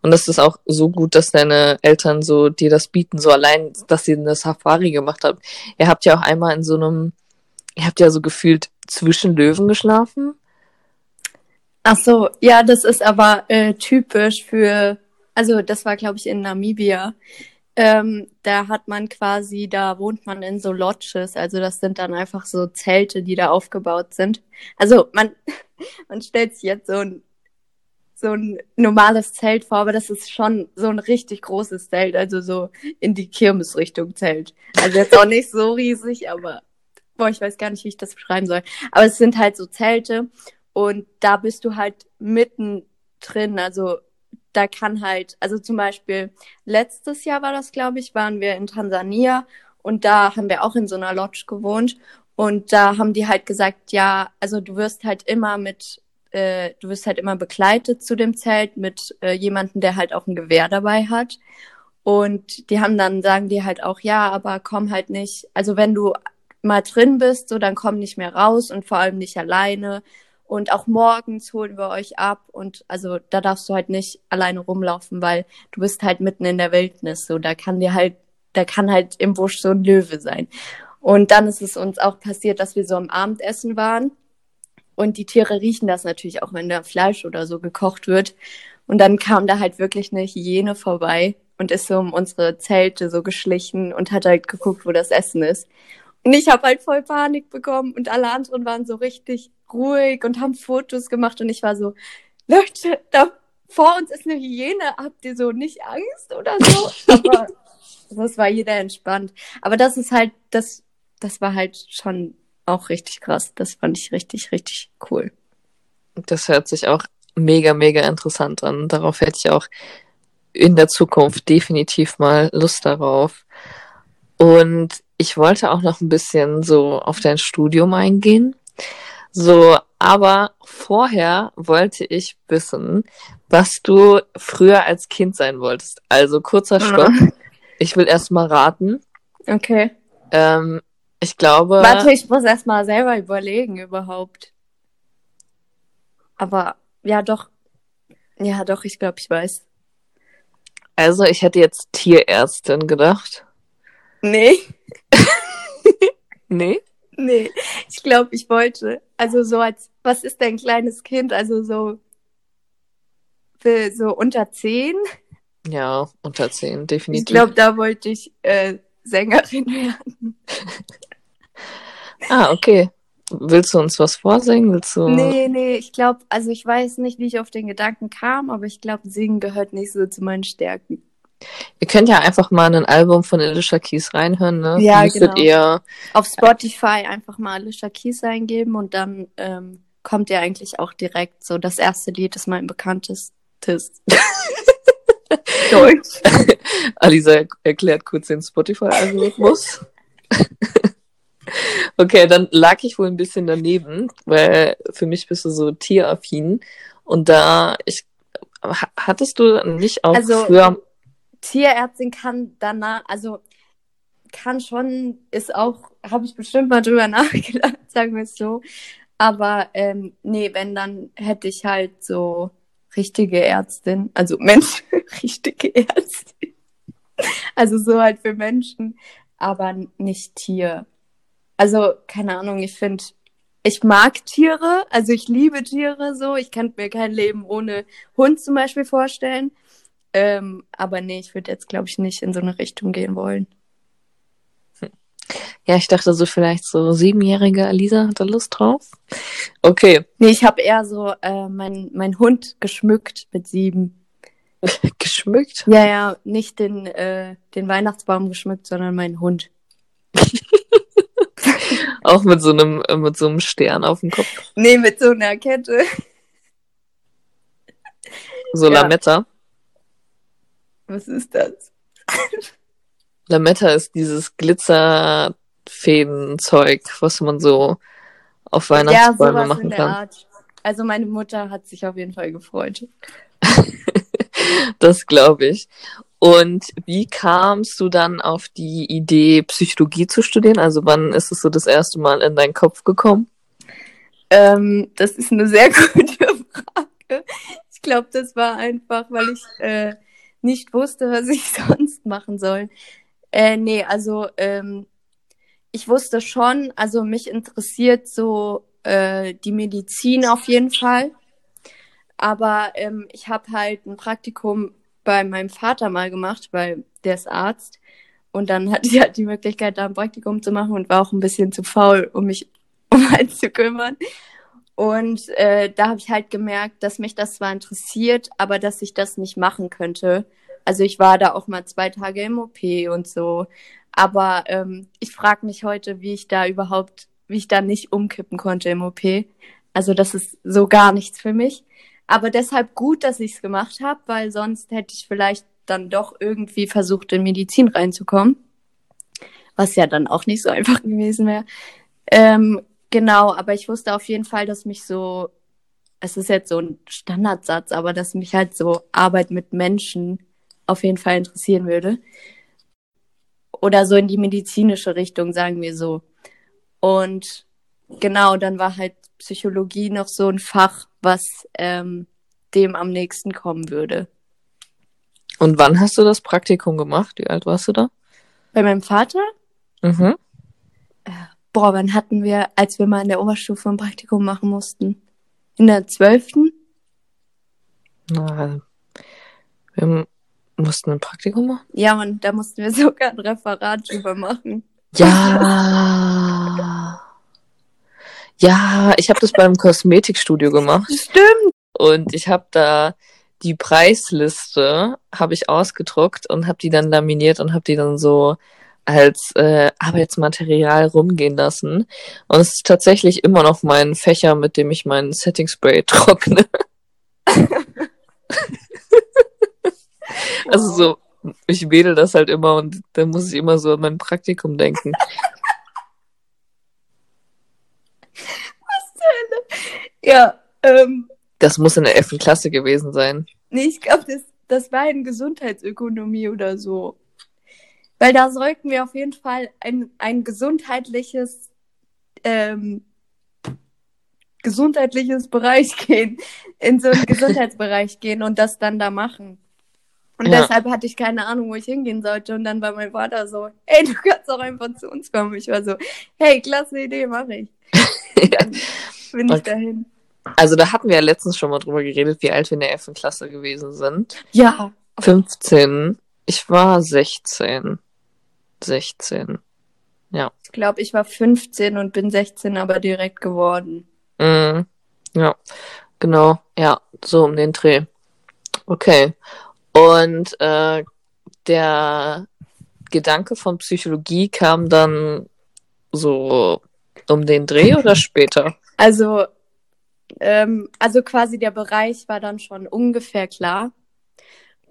Und das ist auch so gut, dass deine Eltern so dir das bieten, so allein, dass sie eine Safari gemacht haben. Ihr habt ja auch einmal in so einem, ihr habt ja so gefühlt zwischen Löwen geschlafen. Ach so, ja, das ist aber äh, typisch für, also das war glaube ich in Namibia. Ähm, da hat man quasi, da wohnt man in so Lodges, also das sind dann einfach so Zelte, die da aufgebaut sind. Also man, [laughs] man stellt sich jetzt so ein, so ein normales Zelt vor, aber das ist schon so ein richtig großes Zelt, also so in die Kirmesrichtung Zelt. Also jetzt auch nicht so riesig, aber boah, ich weiß gar nicht, wie ich das beschreiben soll. Aber es sind halt so Zelte und da bist du halt mitten drin, also da kann halt, also zum Beispiel letztes Jahr war das, glaube ich, waren wir in Tansania und da haben wir auch in so einer Lodge gewohnt und da haben die halt gesagt, ja, also du wirst halt immer mit, äh, du wirst halt immer begleitet zu dem Zelt mit äh, jemandem, der halt auch ein Gewehr dabei hat. Und die haben dann, sagen die halt auch, ja, aber komm halt nicht, also wenn du mal drin bist, so dann komm nicht mehr raus und vor allem nicht alleine und auch morgens holen wir euch ab. Und also da darfst du halt nicht alleine rumlaufen, weil du bist halt mitten in der Wildnis. So, da kann dir halt, da kann halt im Busch so ein Löwe sein. Und dann ist es uns auch passiert, dass wir so am Abendessen waren. Und die Tiere riechen das natürlich auch, wenn da Fleisch oder so gekocht wird. Und dann kam da halt wirklich eine Hyäne vorbei und ist so um unsere Zelte so geschlichen und hat halt geguckt, wo das Essen ist. Und ich habe halt voll Panik bekommen und alle anderen waren so richtig ruhig und haben Fotos gemacht und ich war so, Leute, da vor uns ist eine Hyäne, habt ihr so nicht Angst oder so? [laughs] Aber das war jeder entspannt. Aber das ist halt, das, das war halt schon auch richtig krass. Das fand ich richtig, richtig cool. Das hört sich auch mega, mega interessant an. Darauf hätte ich auch in der Zukunft definitiv mal Lust darauf. Und ich wollte auch noch ein bisschen so auf dein Studium eingehen. So, aber vorher wollte ich wissen, was du früher als Kind sein wolltest. Also kurzer Stopp. Ich will erst mal raten. Okay. Ähm, ich glaube. Warte, ich muss erst mal selber überlegen überhaupt. Aber ja, doch. Ja, doch, ich glaube, ich weiß. Also, ich hätte jetzt Tierärztin gedacht. Nee. [laughs] nee? Nee, ich glaube, ich wollte. Also so als, was ist denn kleines Kind? Also so, für so unter zehn? Ja, unter zehn, definitiv. Ich glaube, da wollte ich äh, Sängerin werden. ah, okay. willst du uns was vorsingen? Willst du... Nee, nee, ich glaube, also ich weiß nicht, wie ich auf den Gedanken kam, aber ich glaube, Singen gehört nicht so zu meinen Stärken. Ihr könnt ja einfach mal ein Album von Alicia Keys reinhören, ne? Ja, Müsstet genau. ihr Auf Spotify einfach mal Alicia Keys eingeben und dann ähm, kommt ja eigentlich auch direkt so, das erste Lied ist mein bekanntestes. [laughs] Deutsch. [laughs] Alisa erklärt kurz den Spotify-Algorithmus. [laughs] okay, dann lag ich wohl ein bisschen daneben, weil für mich bist du so tieraffin. Und da, ich, ha- hattest du nicht auch Also, früher, Tierärztin kann danach, also kann schon, ist auch, habe ich bestimmt mal drüber [laughs] nachgedacht, sagen wir es so. Aber ähm, nee, wenn, dann hätte ich halt so richtige Ärztin, also [laughs] Mensch, richtige Ärztin. Also so halt für Menschen, aber nicht Tier. Also, keine Ahnung, ich finde, ich mag Tiere, also ich liebe Tiere so. Ich kann mir kein Leben ohne Hund zum Beispiel vorstellen. Ähm, aber nee, ich würde jetzt, glaube ich, nicht in so eine Richtung gehen wollen. ja, ich dachte so vielleicht so siebenjährige Alisa hat da Lust drauf. Okay, Nee, ich habe eher so äh, mein, mein Hund geschmückt mit sieben. [laughs] geschmückt. Ja, ja, nicht den, äh, den Weihnachtsbaum geschmückt, sondern meinen Hund. [laughs] Auch mit so einem, äh, mit so einem Stern auf dem Kopf. Nee, mit so einer Kette. So Ja. Lametta. Was ist das? Lametta ist dieses Glitzerfädenzeug, was man so auf Ja, Weihnachtsbäume sowas machen kann. Art. Also meine Mutter hat sich auf jeden Fall gefreut. [laughs] Das glaube ich. Und wie kamst du dann auf die Idee, Psychologie zu studieren? Also wann ist es so das erste Mal in deinen Kopf gekommen? Ähm, das ist eine sehr [laughs] gute Frage. Ich glaube, das war einfach, weil ich äh, nicht wusste, was ich [laughs] sonst machen soll. Äh, nee, also ähm, ich wusste schon, also mich interessiert so äh, die Medizin auf jeden Fall. Aber ähm, ich habe halt ein Praktikum bei meinem Vater mal gemacht, weil der ist Arzt. Und dann hatte ich halt die Möglichkeit, da ein Praktikum zu machen und war auch ein bisschen zu faul, um mich [laughs] um eins zu kümmern. Und äh, da habe ich halt gemerkt, dass mich das zwar interessiert, aber dass ich das nicht machen könnte. Also ich war da auch mal zwei Tage im OP und so. Aber ähm, ich frage mich heute, wie ich da überhaupt, wie ich da nicht umkippen konnte im OP. Also das ist so gar nichts für mich. Aber deshalb gut, dass ich es gemacht habe, weil sonst hätte ich vielleicht dann doch irgendwie versucht, in Medizin reinzukommen. Was ja dann auch nicht so einfach gewesen wäre. Ähm, genau, aber ich wusste auf jeden Fall, dass mich so, es ist jetzt so ein Standardsatz, aber dass mich halt so Arbeit mit Menschen auf jeden Fall interessieren würde. Oder so in die medizinische Richtung, sagen wir so. Und genau, dann war halt Psychologie noch so ein Fach, was ähm, dem am nächsten kommen würde. Und wann hast du das Praktikum gemacht? Wie alt warst du da? Bei meinem Vater? Mhm. Boah, wann hatten wir, als wir mal in der Oberstufe ein Praktikum machen mussten? In der zwölften? Na, wir mussten ein Praktikum machen. Ja, und da mussten wir [laughs] sogar ein Referat drüber machen. Ja. [laughs] Ja, ich habe das beim Kosmetikstudio gemacht Stimmt. und ich habe da die Preisliste habe ich ausgedruckt und habe die dann laminiert und habe die dann so als äh, Arbeitsmaterial rumgehen lassen. Und es ist tatsächlich immer noch mein Fächer, mit dem ich meinen Setting Spray [laughs] trockne. also so, ich wedel das halt immer und dann muss ich immer so an mein Praktikum denken. Ja, ähm, Das muss in der 11. Klasse gewesen sein. nee, ich glaube, das, das war in Gesundheitsökonomie oder so. Weil da sollten wir auf jeden Fall ein, ein gesundheitliches, ähm, gesundheitliches Bereich [laughs] gehen, in so einen [laughs] Gesundheitsbereich gehen und das dann da machen. Und Ja. deshalb hatte ich keine Ahnung, wo ich hingehen sollte. Und dann war mein Vater so, ey, du kannst auch einfach zu uns kommen. Ich war so, hey, klasse Idee, mache ich. [laughs] Dann bin ich Okay. dahin. Also da hatten wir ja letztens schon mal drüber geredet, wie alt wir in der 11. Klasse gewesen sind. Ja, 15. Ich war 16. 16. Ja. Ich glaube, ich war 15 und bin 16 aber direkt geworden. Mm, ja, genau. Ja, so um den Dreh. Okay. Und äh, der Gedanke von Psychologie kam dann so um den Dreh oder später? [laughs] Also, ähm, also quasi der Bereich war dann schon ungefähr klar.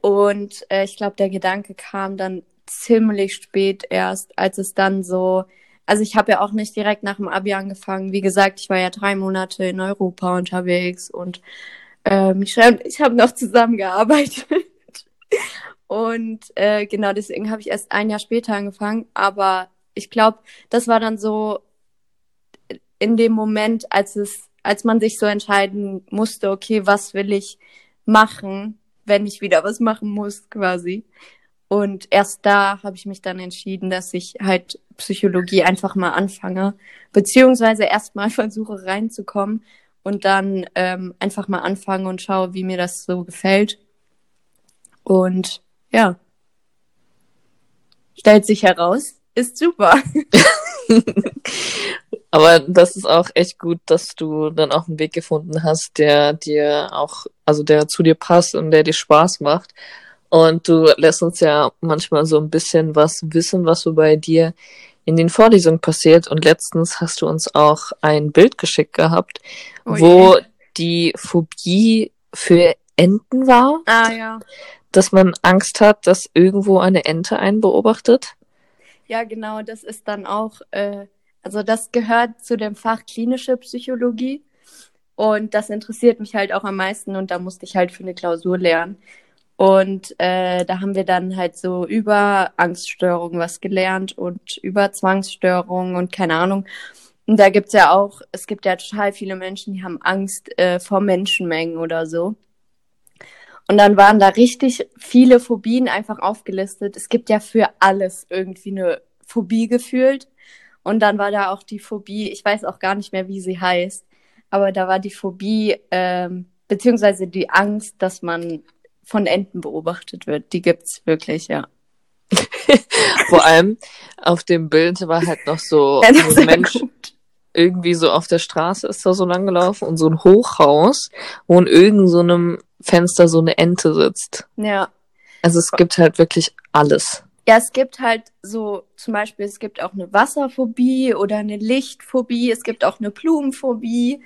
Und äh, ich glaube, der Gedanke kam dann ziemlich spät erst, als es dann so, also ich habe ja auch nicht direkt nach dem Abi angefangen. Wie gesagt, ich war ja drei Monate in Europa unterwegs und ähm, ich, ich habe noch zusammengearbeitet. [laughs] und äh, genau deswegen habe ich erst ein Jahr später angefangen. Aber ich glaube, das war dann so in dem Moment, als es, als man sich so entscheiden musste, okay, was will ich machen, wenn ich wieder was machen muss, quasi. Und erst da habe ich mich dann entschieden, dass ich halt Psychologie einfach mal anfange, beziehungsweise erstmal [laughs] versuche reinzukommen und dann ähm, einfach mal anfange und schaue, wie mir das so gefällt. Und ja, stellt sich heraus, ist super. [laughs] Aber das ist auch echt gut, dass du dann auch einen Weg gefunden hast, der dir auch, also der zu dir passt und der dir Spaß macht. Und du lässt uns ja manchmal so ein bisschen was wissen, was so bei dir in den Vorlesungen passiert. Und letztens hast du uns auch ein Bild geschickt gehabt, oh wo die Phobie für Enten war. Ah ja. Dass man Angst hat, dass irgendwo eine Ente einen beobachtet. Ja, genau, das ist dann auch, äh, also das gehört zu dem Fach klinische Psychologie. Und das interessiert mich halt auch am meisten und da musste ich halt für eine Klausur lernen. Und äh, da haben wir dann halt so über Angststörungen was gelernt und über Zwangsstörungen und keine Ahnung. Und da gibt's ja auch, es gibt ja total viele Menschen, die haben Angst äh, vor Menschenmengen oder so. Und dann waren da richtig viele Phobien einfach aufgelistet. Es gibt ja für alles irgendwie eine Phobie gefühlt. Und dann war da auch die Phobie, ich weiß auch gar nicht mehr, wie sie heißt, aber da war die Phobie, ähm, beziehungsweise die Angst, dass man von Enten beobachtet wird. Die gibt's wirklich, ja. [laughs] Vor allem auf dem Bild war halt noch so Ja, ein Mensch gut. irgendwie so auf der Straße ist da so lang gelaufen und so ein Hochhaus, wo in irgendeinem so einem Fenster so eine Ente sitzt. Ja. Also es gibt halt wirklich alles. Ja, es gibt halt so, zum Beispiel, es gibt auch eine Wasserphobie oder eine Lichtphobie, es gibt auch eine Blumenphobie,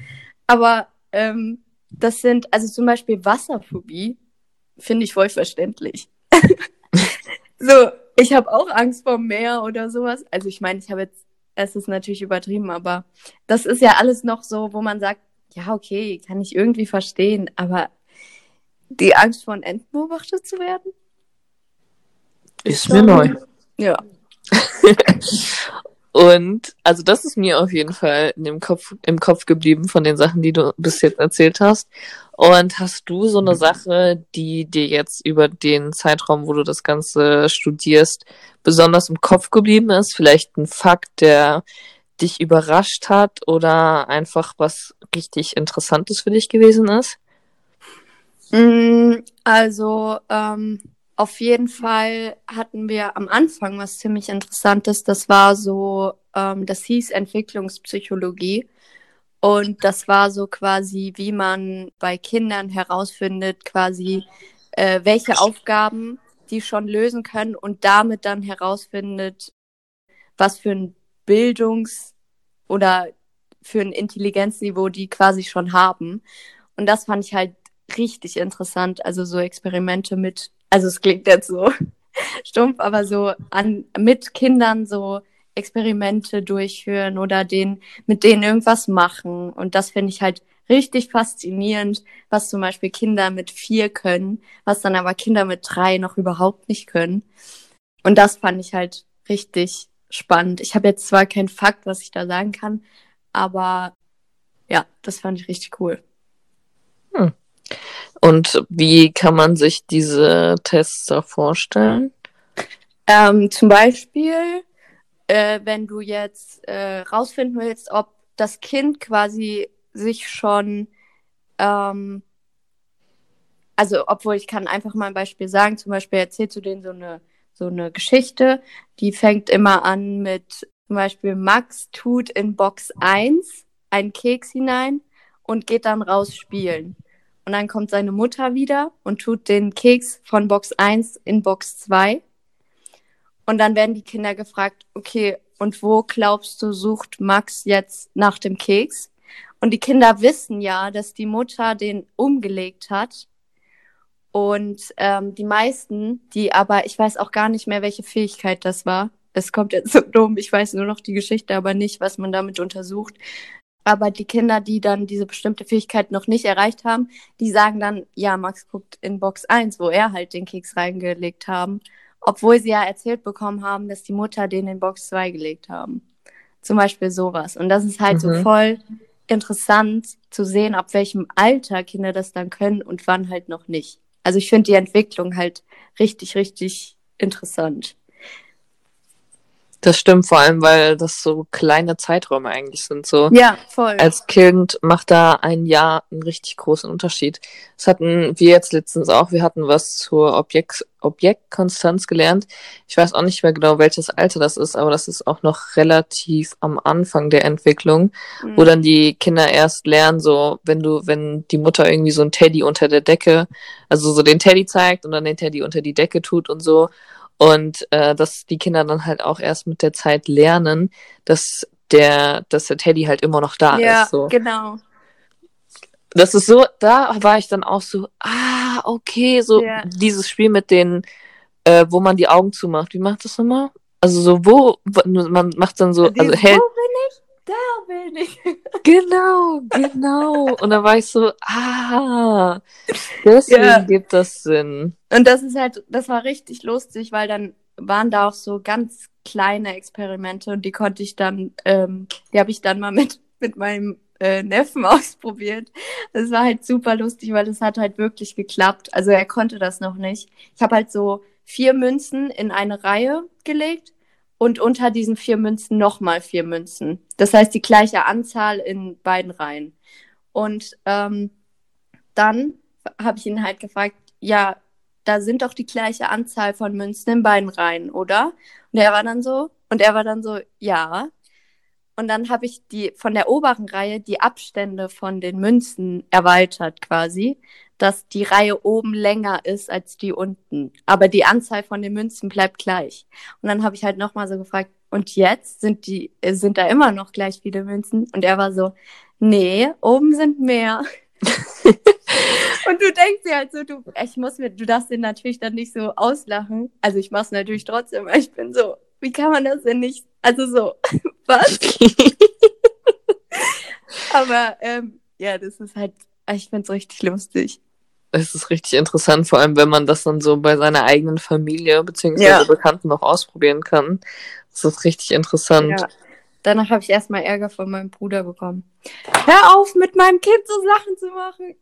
aber ähm, das sind, also zum Beispiel Wasserphobie, finde ich voll verständlich. [laughs] so, ich habe auch Angst vor Meer oder sowas. Also ich meine, ich habe jetzt, es ist natürlich übertrieben, aber das ist ja alles noch so, wo man sagt, ja, okay, kann ich irgendwie verstehen, aber die Angst von Enten beobachtet zu werden? Ist mir neu. Ja. [laughs] Und also das ist mir auf jeden Fall dem Kopf, im Kopf geblieben von den Sachen, die du bis jetzt erzählt hast. Und hast du so eine Sache, die dir jetzt über den Zeitraum, wo du das Ganze studierst, besonders im Kopf geblieben ist? Vielleicht ein Fakt, der dich überrascht hat oder einfach was richtig Interessantes für dich gewesen ist? Mm, Also, ähm, auf jeden Fall hatten wir am Anfang was ziemlich Interessantes. Das war so, ähm, das hieß Entwicklungspsychologie. Und das war so quasi, wie man bei Kindern herausfindet, quasi, äh, welche Aufgaben die schon lösen können und damit dann herausfindet, was für ein Bildungs- oder für ein Intelligenzniveau die quasi schon haben. Und das fand ich halt richtig interessant. Also so Experimente mit, also es klingt jetzt so [laughs] stumpf, aber so an, mit Kindern so Experimente durchführen oder den, mit denen irgendwas machen. Und das finde ich halt richtig faszinierend, was zum Beispiel Kinder mit vier können, was dann aber Kinder mit drei noch überhaupt nicht können. Und das fand ich halt richtig spannend. Ich habe jetzt zwar keinen Fakt, was ich da sagen kann, aber ja, das fand ich richtig cool. Und wie kann man sich diese Tests da vorstellen? Ähm, zum Beispiel, äh, wenn du jetzt äh, rausfinden willst, ob das Kind quasi sich schon, ähm, also obwohl ich kann einfach mal ein Beispiel sagen, zum Beispiel erzählst du denen so eine, so eine Geschichte, die fängt immer an mit, Zum Beispiel Max tut in Box 1 einen Keks hinein und geht dann raus spielen. Und dann kommt seine Mutter wieder und tut den Keks von Box 1 in Box 2. Und dann werden die Kinder gefragt, okay, und wo glaubst du, sucht Max jetzt nach dem Keks? Und die Kinder wissen ja, dass die Mutter den umgelegt hat. Und ähm, die meisten, die aber, ich weiß auch gar nicht mehr, welche Fähigkeit das war. Es kommt jetzt so dumm, ich weiß nur noch die Geschichte, aber nicht, was man damit untersucht. Aber die Kinder, die dann diese bestimmte Fähigkeit noch nicht erreicht haben, die sagen dann, ja, Max guckt in Box 1, wo er halt den Keks reingelegt haben. Obwohl sie ja erzählt bekommen haben, dass die Mutter den in Box 2 gelegt haben. Zum Beispiel sowas. Und das ist halt mhm. so voll interessant zu sehen, ab welchem Alter Kinder das dann können und wann halt noch nicht. Also ich finde die Entwicklung halt richtig, richtig interessant. Das stimmt vor allem, weil das so kleine Zeiträume eigentlich sind. So ja, voll. Als Kind macht da ein Jahr einen richtig großen Unterschied. Das hatten wir jetzt letztens auch. Wir hatten was zur Objekt Objektkonstanz gelernt. Ich weiß auch nicht mehr genau, welches Alter das ist, aber das ist auch noch relativ am Anfang der Entwicklung, mhm. wo dann die Kinder erst lernen, so wenn du, wenn die Mutter irgendwie so ein Teddy unter der Decke, also so den Teddy zeigt und dann den Teddy unter die Decke tut und so und äh, dass die Kinder dann halt auch erst mit der Zeit lernen, dass der, dass der Teddy halt immer noch da ja, ist. So. genau. Das ist so, da war ich dann auch so, ah, okay, so ja. dieses Spiel mit den, äh, wo man die Augen zumacht. Wie macht das nochmal? Also so, wo, man macht dann so, also hält. Wo bin ich? Da bin ich. [laughs] Genau, genau. Und da war ich so, ah, deswegen ja. gibt das Sinn. Und das ist halt, das war richtig lustig, weil dann waren da auch so ganz kleine Experimente und die konnte ich dann, ähm, die habe ich dann mal mit, mit meinem äh, Neffen [laughs] ausprobiert. Das war halt super lustig, weil es hat halt wirklich geklappt. Also er konnte das noch nicht. Ich habe halt so vier Münzen in eine Reihe gelegt und unter diesen vier Münzen nochmal vier Münzen. Das heißt die gleiche Anzahl in beiden Reihen. Und ähm, dann habe ich ihn halt gefragt, ja, da sind doch die gleiche Anzahl von Münzen in beiden Reihen, oder? Und er war dann so, und er war dann so, ja. Und dann habe ich die von der oberen Reihe die Abstände von den Münzen erweitert quasi, dass die Reihe oben länger ist als die unten. Aber die Anzahl von den Münzen bleibt gleich. Und dann habe ich halt nochmal so gefragt, und jetzt sind die, sind da immer noch gleich viele Münzen? Und er war so, nee, oben sind mehr. [laughs] und du denkst dir halt so, du, ich muss mir, du darfst den natürlich dann nicht so auslachen. Also ich mache es natürlich trotzdem, weil ich bin so, wie kann man das denn nicht? Also so, [laughs] was? [laughs] Aber ähm, ja, das ist halt, ich finde es richtig lustig. Es ist richtig interessant, vor allem wenn man das dann so bei seiner eigenen Familie bzw. Ja. Bekannten noch ausprobieren kann. Das ist richtig interessant. Ja. Danach habe ich erstmal Ärger von meinem Bruder bekommen. Hör auf, mit meinem Kind so Sachen zu machen.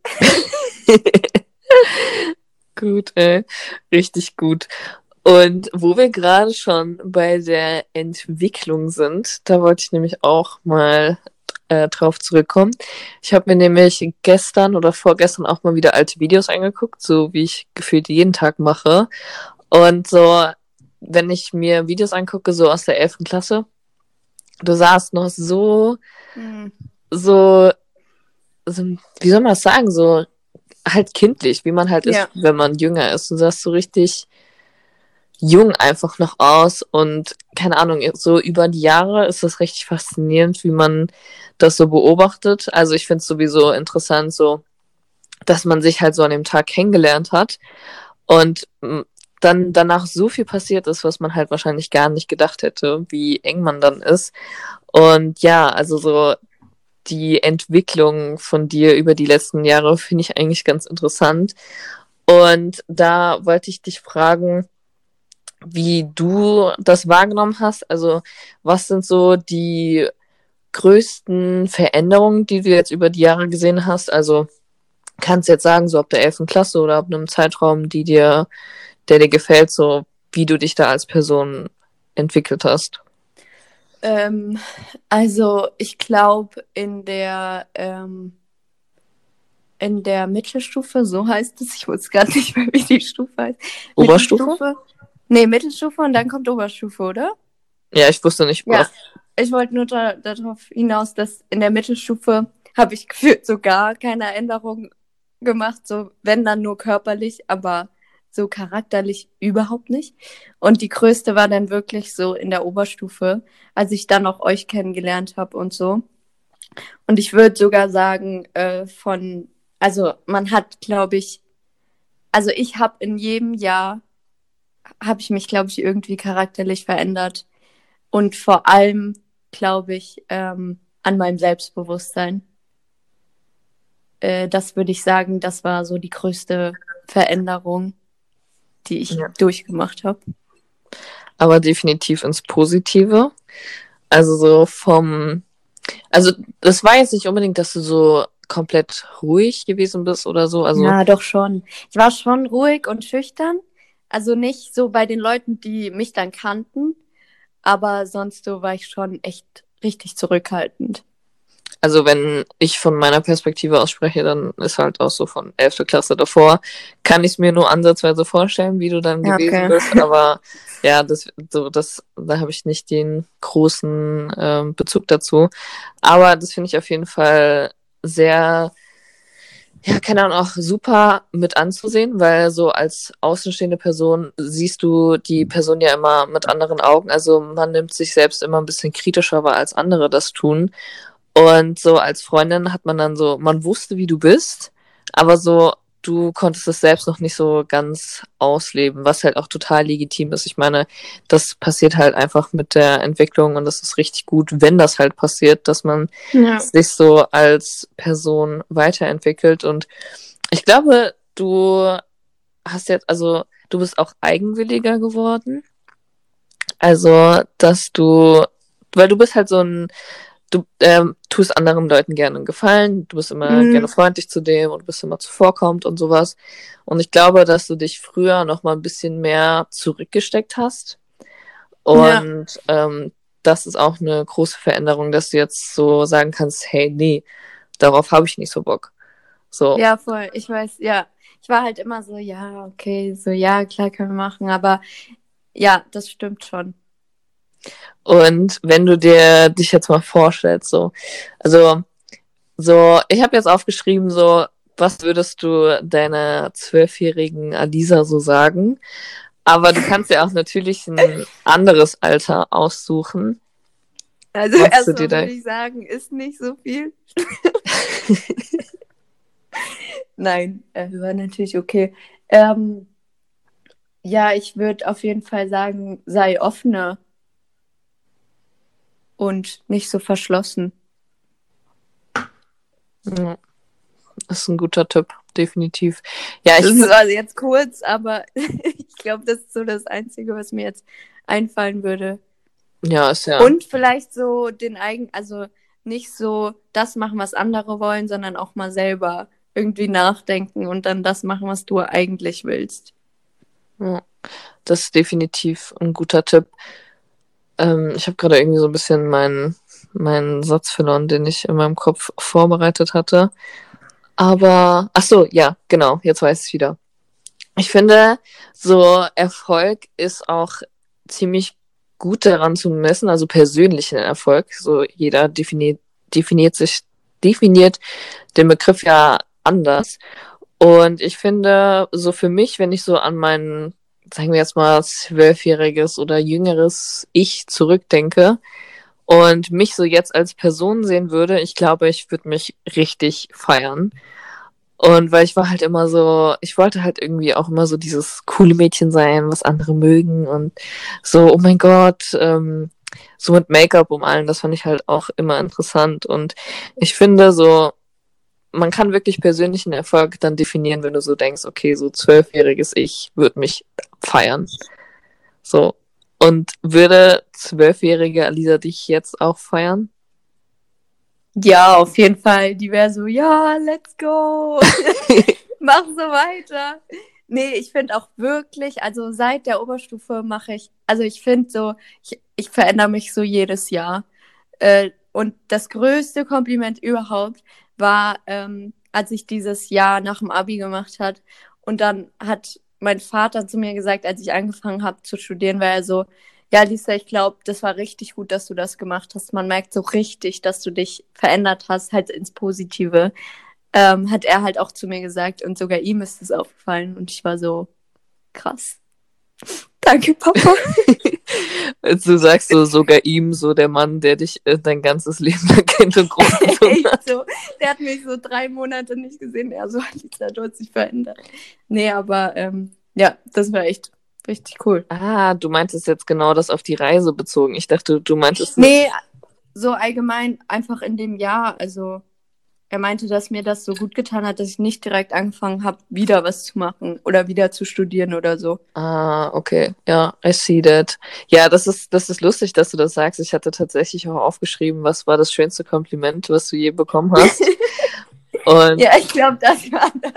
[laughs] gut, ey. Richtig gut. Und wo wir gerade schon bei der Entwicklung sind, da wollte ich nämlich auch mal äh, drauf zurückkommen. Ich habe mir nämlich gestern oder vorgestern auch mal wieder alte Videos angeguckt, so wie ich gefühlt jeden Tag mache. Und so, wenn ich mir Videos angucke, so aus der 11. Klasse, du sahst noch so, mhm. so, so, wie soll man das sagen, so halt kindlich, wie man halt ja. ist, wenn man jünger ist. Du sahst so richtig jung einfach noch aus und keine Ahnung, so über die Jahre ist das richtig faszinierend, wie man das so beobachtet. Also ich finde es sowieso interessant, so, dass man sich halt so an dem Tag kennengelernt hat und dann danach so viel passiert ist, was man halt wahrscheinlich gar nicht gedacht hätte, wie eng man dann ist. Und ja, also so die Entwicklung von dir über die letzten Jahre finde ich eigentlich ganz interessant. Und da wollte ich dich fragen, wie du das wahrgenommen hast. Also was sind so die größten Veränderungen, die du jetzt über die Jahre gesehen hast? Also kannst du jetzt sagen, so ab der 11. Klasse oder ab einem Zeitraum, die dir, der dir gefällt, so wie du dich da als Person entwickelt hast? Ähm, also ich glaube in der ähm, in der Mittelstufe, so heißt es, ich wusste gerade nicht mehr, wie die Stufe heißt. Oberstufe? Nee, Mittelstufe und dann kommt Oberstufe, oder? Ja, ich wusste nicht. Ja, ich wollte nur da, darauf hinaus, dass in der Mittelstufe habe ich [laughs] gefühlt so gar keine Änderungen gemacht, so wenn dann nur körperlich, aber so charakterlich überhaupt nicht. Und die größte war dann wirklich so in der Oberstufe, als ich dann auch euch kennengelernt habe und so. Und ich würde sogar sagen, äh, von, also man hat, glaube ich, also ich habe in jedem Jahr, habe ich mich, glaube ich, irgendwie charakterlich verändert. Und vor allem, glaube ich, ähm, an meinem Selbstbewusstsein. Äh, das würde ich sagen, das war so die größte Veränderung die ich ja. durchgemacht habe. Aber definitiv ins Positive. Also so vom, also das war jetzt nicht unbedingt, dass du so komplett ruhig gewesen bist oder so. Also ja, doch schon. Ich war schon ruhig und schüchtern. Also nicht so bei den Leuten, die mich dann kannten, aber sonst so war ich schon echt richtig zurückhaltend also wenn ich von meiner Perspektive aus spreche, dann ist halt auch so von 11. Klasse davor, kann ich es mir nur ansatzweise vorstellen, wie du dann ja, gewesen okay. bist, aber [laughs] ja, das, so, das, da habe ich nicht den großen ähm, Bezug dazu. Aber das finde ich auf jeden Fall sehr, ja, keine Ahnung, auch super mit anzusehen, weil so als außenstehende Person siehst du die Person ja immer mit anderen Augen. Also man nimmt sich selbst immer ein bisschen kritischer wahr, als andere das tun. Und so als Freundin hat man dann so, man wusste, wie du bist, aber so, du konntest es selbst noch nicht so ganz ausleben, was halt auch total legitim ist. Ich meine, das passiert halt einfach mit der Entwicklung und das ist richtig gut, wenn das halt passiert, dass man ja. sich so als Person weiterentwickelt. Und ich glaube, du hast jetzt, also du bist auch eigenwilliger geworden. Also, dass du, weil du bist halt so ein du ähm, tust anderen Leuten gerne einen Gefallen, du bist immer mhm. gerne freundlich zu dem und du bist immer zuvorkommend und sowas. Und ich glaube, dass du dich früher noch mal ein bisschen mehr zurückgesteckt hast. Und ja. ähm, das ist auch eine große Veränderung, dass du jetzt so sagen kannst, hey, nee, darauf habe ich nicht so Bock. So. Ja, voll. Ich weiß, ja. Ich war halt immer so, ja, okay, so, ja, klar können wir machen, aber ja, das stimmt schon. Und wenn du dir dich jetzt mal vorstellst, so, also, so, ich habe jetzt aufgeschrieben, so, was würdest du deiner zwölfjährigen Alisa so sagen? Aber du kannst ja auch natürlich ein anderes Alter aussuchen. Also erstmal würde ich sagen, ist nicht so viel. Nein, äh, war natürlich okay. Ähm, ja, ich würde auf jeden Fall sagen, sei offener und nicht so verschlossen. Ja, das ist ein guter Tipp, definitiv. Ja, ich das ist also jetzt kurz, aber [laughs] ich glaube, das ist so das Einzige, was mir jetzt einfallen würde. Ja, ist ja. Und vielleicht so den eigenen, also nicht so das machen, was andere wollen, sondern auch mal selber irgendwie nachdenken und dann das machen, was du eigentlich willst. Ja, das ist definitiv ein guter Tipp. Ähm, ich habe gerade irgendwie so ein bisschen meinen, meinen Satz verloren, den ich in meinem Kopf vorbereitet hatte. Aber, ach so, ja, genau, jetzt weiß ich wieder. Ich finde, so Erfolg ist auch ziemlich gut daran zu messen, also persönlichen Erfolg. So jeder definiert, definiert sich, definiert den Begriff ja anders. Und ich finde, so für mich, wenn ich so an meinen sagen wir jetzt mal, zwölfjähriges oder jüngeres Ich zurückdenke und mich so jetzt als Person sehen würde, ich glaube, ich würde mich richtig feiern. Und weil ich war halt immer so, ich wollte halt irgendwie auch immer so dieses coole Mädchen sein, was andere mögen und so, oh mein Gott, ähm, so mit Make-up um allen, das fand ich halt auch immer interessant. Und ich finde so, man kann wirklich persönlichen Erfolg dann definieren, wenn du so denkst, okay, so zwölfjähriges Ich würde mich feiern. So. Und würde zwölfjährige Alisa dich jetzt auch feiern? Ja, auf jeden Fall. Die wäre so, ja, let's go. [laughs] [laughs] Mach so weiter. Nee, ich finde auch wirklich, also seit der Oberstufe mache ich, also ich finde so, ich, ich verändere mich so jedes Jahr. Äh, und das größte Kompliment überhaupt war, ähm, als ich dieses Jahr nach dem Abi gemacht hat. Und dann hat mein Vater zu mir gesagt, als ich angefangen habe zu studieren, war er so, Ja, Lisa, ich glaube, das war richtig gut, dass du das gemacht hast. Man merkt so richtig, dass du dich verändert hast, halt ins Positive. Ähm, hat er halt auch zu mir gesagt und sogar ihm ist es aufgefallen und ich war so krass. [laughs] Danke, Papa. [laughs] du sagst so sogar ihm, so der Mann, der dich äh, dein ganzes Leben lang kennt und groß hat. so, der hat mich so drei Monate nicht gesehen. Er so, [laughs] Lisa, du hast dich verändert. Nee, aber ähm, ja, das war echt richtig cool. Ah, du meintest jetzt genau das auf die Reise bezogen. Ich dachte, du meintest. Nee, so allgemein einfach in dem Jahr. Also er meinte, dass mir das so gut getan hat, dass ich nicht direkt angefangen habe, wieder was zu machen oder wieder zu studieren oder so. Ah, okay. Ja, I see that. Ja, das ist, das ist lustig, dass du das sagst. Ich hatte tatsächlich auch aufgeschrieben, was war das schönste Kompliment, was du je bekommen hast. [laughs] Und ja, ich glaube, das war das.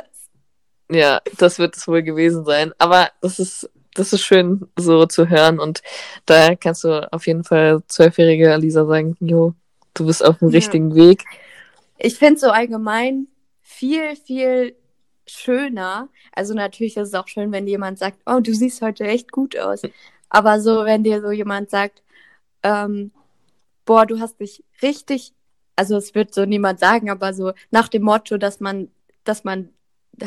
Ja, das wird es wohl gewesen sein. Aber das ist, das ist schön so zu hören und da kannst du auf jeden Fall zwölfjährige Alisa sagen, jo, du bist auf dem ja. richtigen Weg ich finde so allgemein viel, viel schöner. Also natürlich ist es auch schön, wenn jemand sagt, oh, du siehst heute echt gut aus. Aber so, wenn dir so jemand sagt, ähm, boah, du hast dich richtig, also es wird so niemand sagen, aber so nach dem Motto, dass man, dass man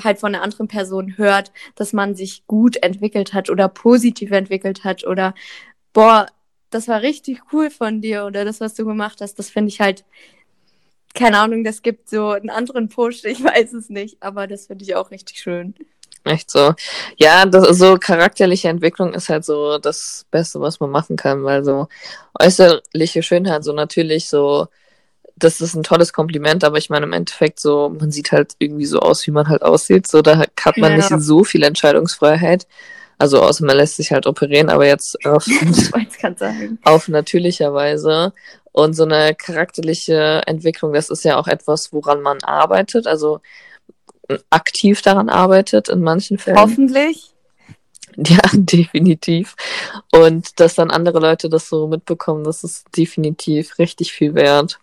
halt von einer anderen Person hört, dass man sich gut entwickelt hat oder positiv entwickelt hat oder boah, das war richtig cool von dir oder das, was du gemacht hast, das finde ich halt keine Ahnung, das gibt so einen anderen Push, ich weiß es nicht, aber das finde ich auch richtig schön. Echt so. Ja, das, so charakterliche Entwicklung ist halt so das Beste, was man machen kann, weil so äußerliche Schönheit, so natürlich so, das ist ein tolles Kompliment, aber ich meine im Endeffekt so, man sieht halt irgendwie so aus, wie man halt aussieht, so da hat man ja. nicht so viel Entscheidungsfreiheit. Also außer man lässt sich halt operieren, aber jetzt auf, [laughs] auf natürlicher Weise. Und so eine charakterliche Entwicklung, das ist ja auch etwas, woran man arbeitet, also aktiv daran arbeitet in manchen Fällen. Hoffentlich. [laughs] Ja, definitiv. Und dass dann andere Leute das so mitbekommen, das ist definitiv richtig viel wert.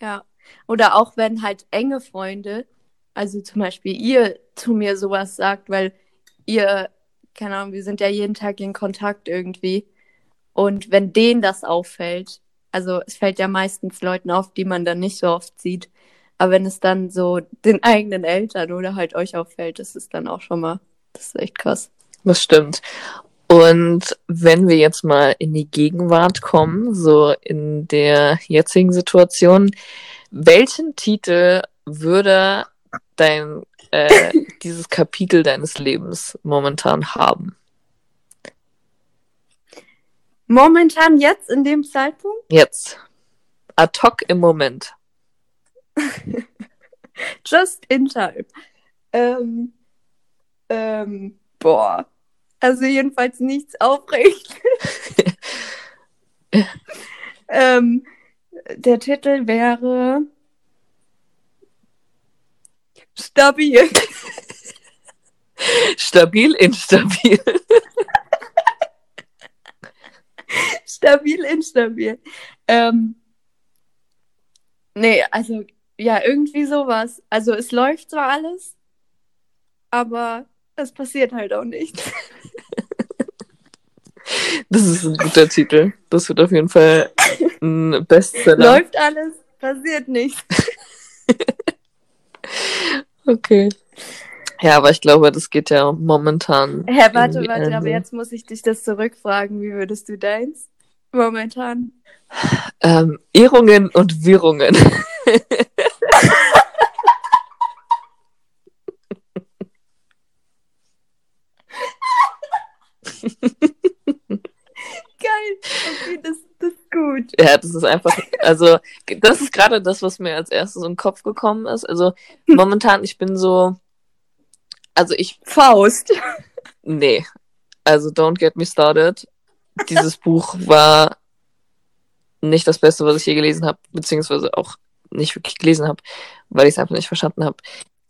Ja. Oder auch wenn halt enge Freunde, also zum Beispiel ihr zu mir sowas sagt, weil ihr, keine Ahnung, wir sind ja jeden Tag in Kontakt irgendwie. Und wenn denen das auffällt, also es fällt ja meistens Leuten auf, die man dann nicht so oft sieht. Aber wenn es dann so den [laughs] eigenen Eltern oder halt euch auffällt, das ist dann auch schon mal, das ist echt krass. Das stimmt. Und wenn wir jetzt mal in die Gegenwart kommen, so in der jetzigen Situation, welchen Titel würde dein äh, [laughs] dieses Kapitel deines Lebens momentan haben? Momentan jetzt in dem Zeitpunkt? Jetzt. Ad hoc im Moment. [laughs] Just in time. Ähm, ähm, boah. Also jedenfalls nichts aufrecht. [laughs] ähm, der Titel wäre Stabil. [laughs] Stabil, instabil. Stabil, instabil. Ähm, nee, also ja, irgendwie sowas. Also es läuft zwar alles, aber es passiert halt auch nichts. [laughs] Das ist ein guter Titel. Das wird auf jeden Fall ein Bestseller. Läuft alles, passiert nichts. [laughs] okay. Ja, aber ich glaube, das geht ja momentan. Hä, warte, warte, Ende. aber jetzt muss ich dich das zurückfragen. Wie würdest du deins momentan? Ähm, Ehrungen und Wirrungen. [laughs] Geil, okay, das, das ist gut. Ja, das ist einfach, also, das ist gerade das, was mir als erstes in den Kopf gekommen ist. Also, momentan, ich bin so, also ich. Faust. Nee. Also Don't Get Me Started. Dieses Buch war nicht das Beste, was ich je gelesen habe, beziehungsweise auch nicht wirklich gelesen habe, weil ich es einfach nicht verstanden habe.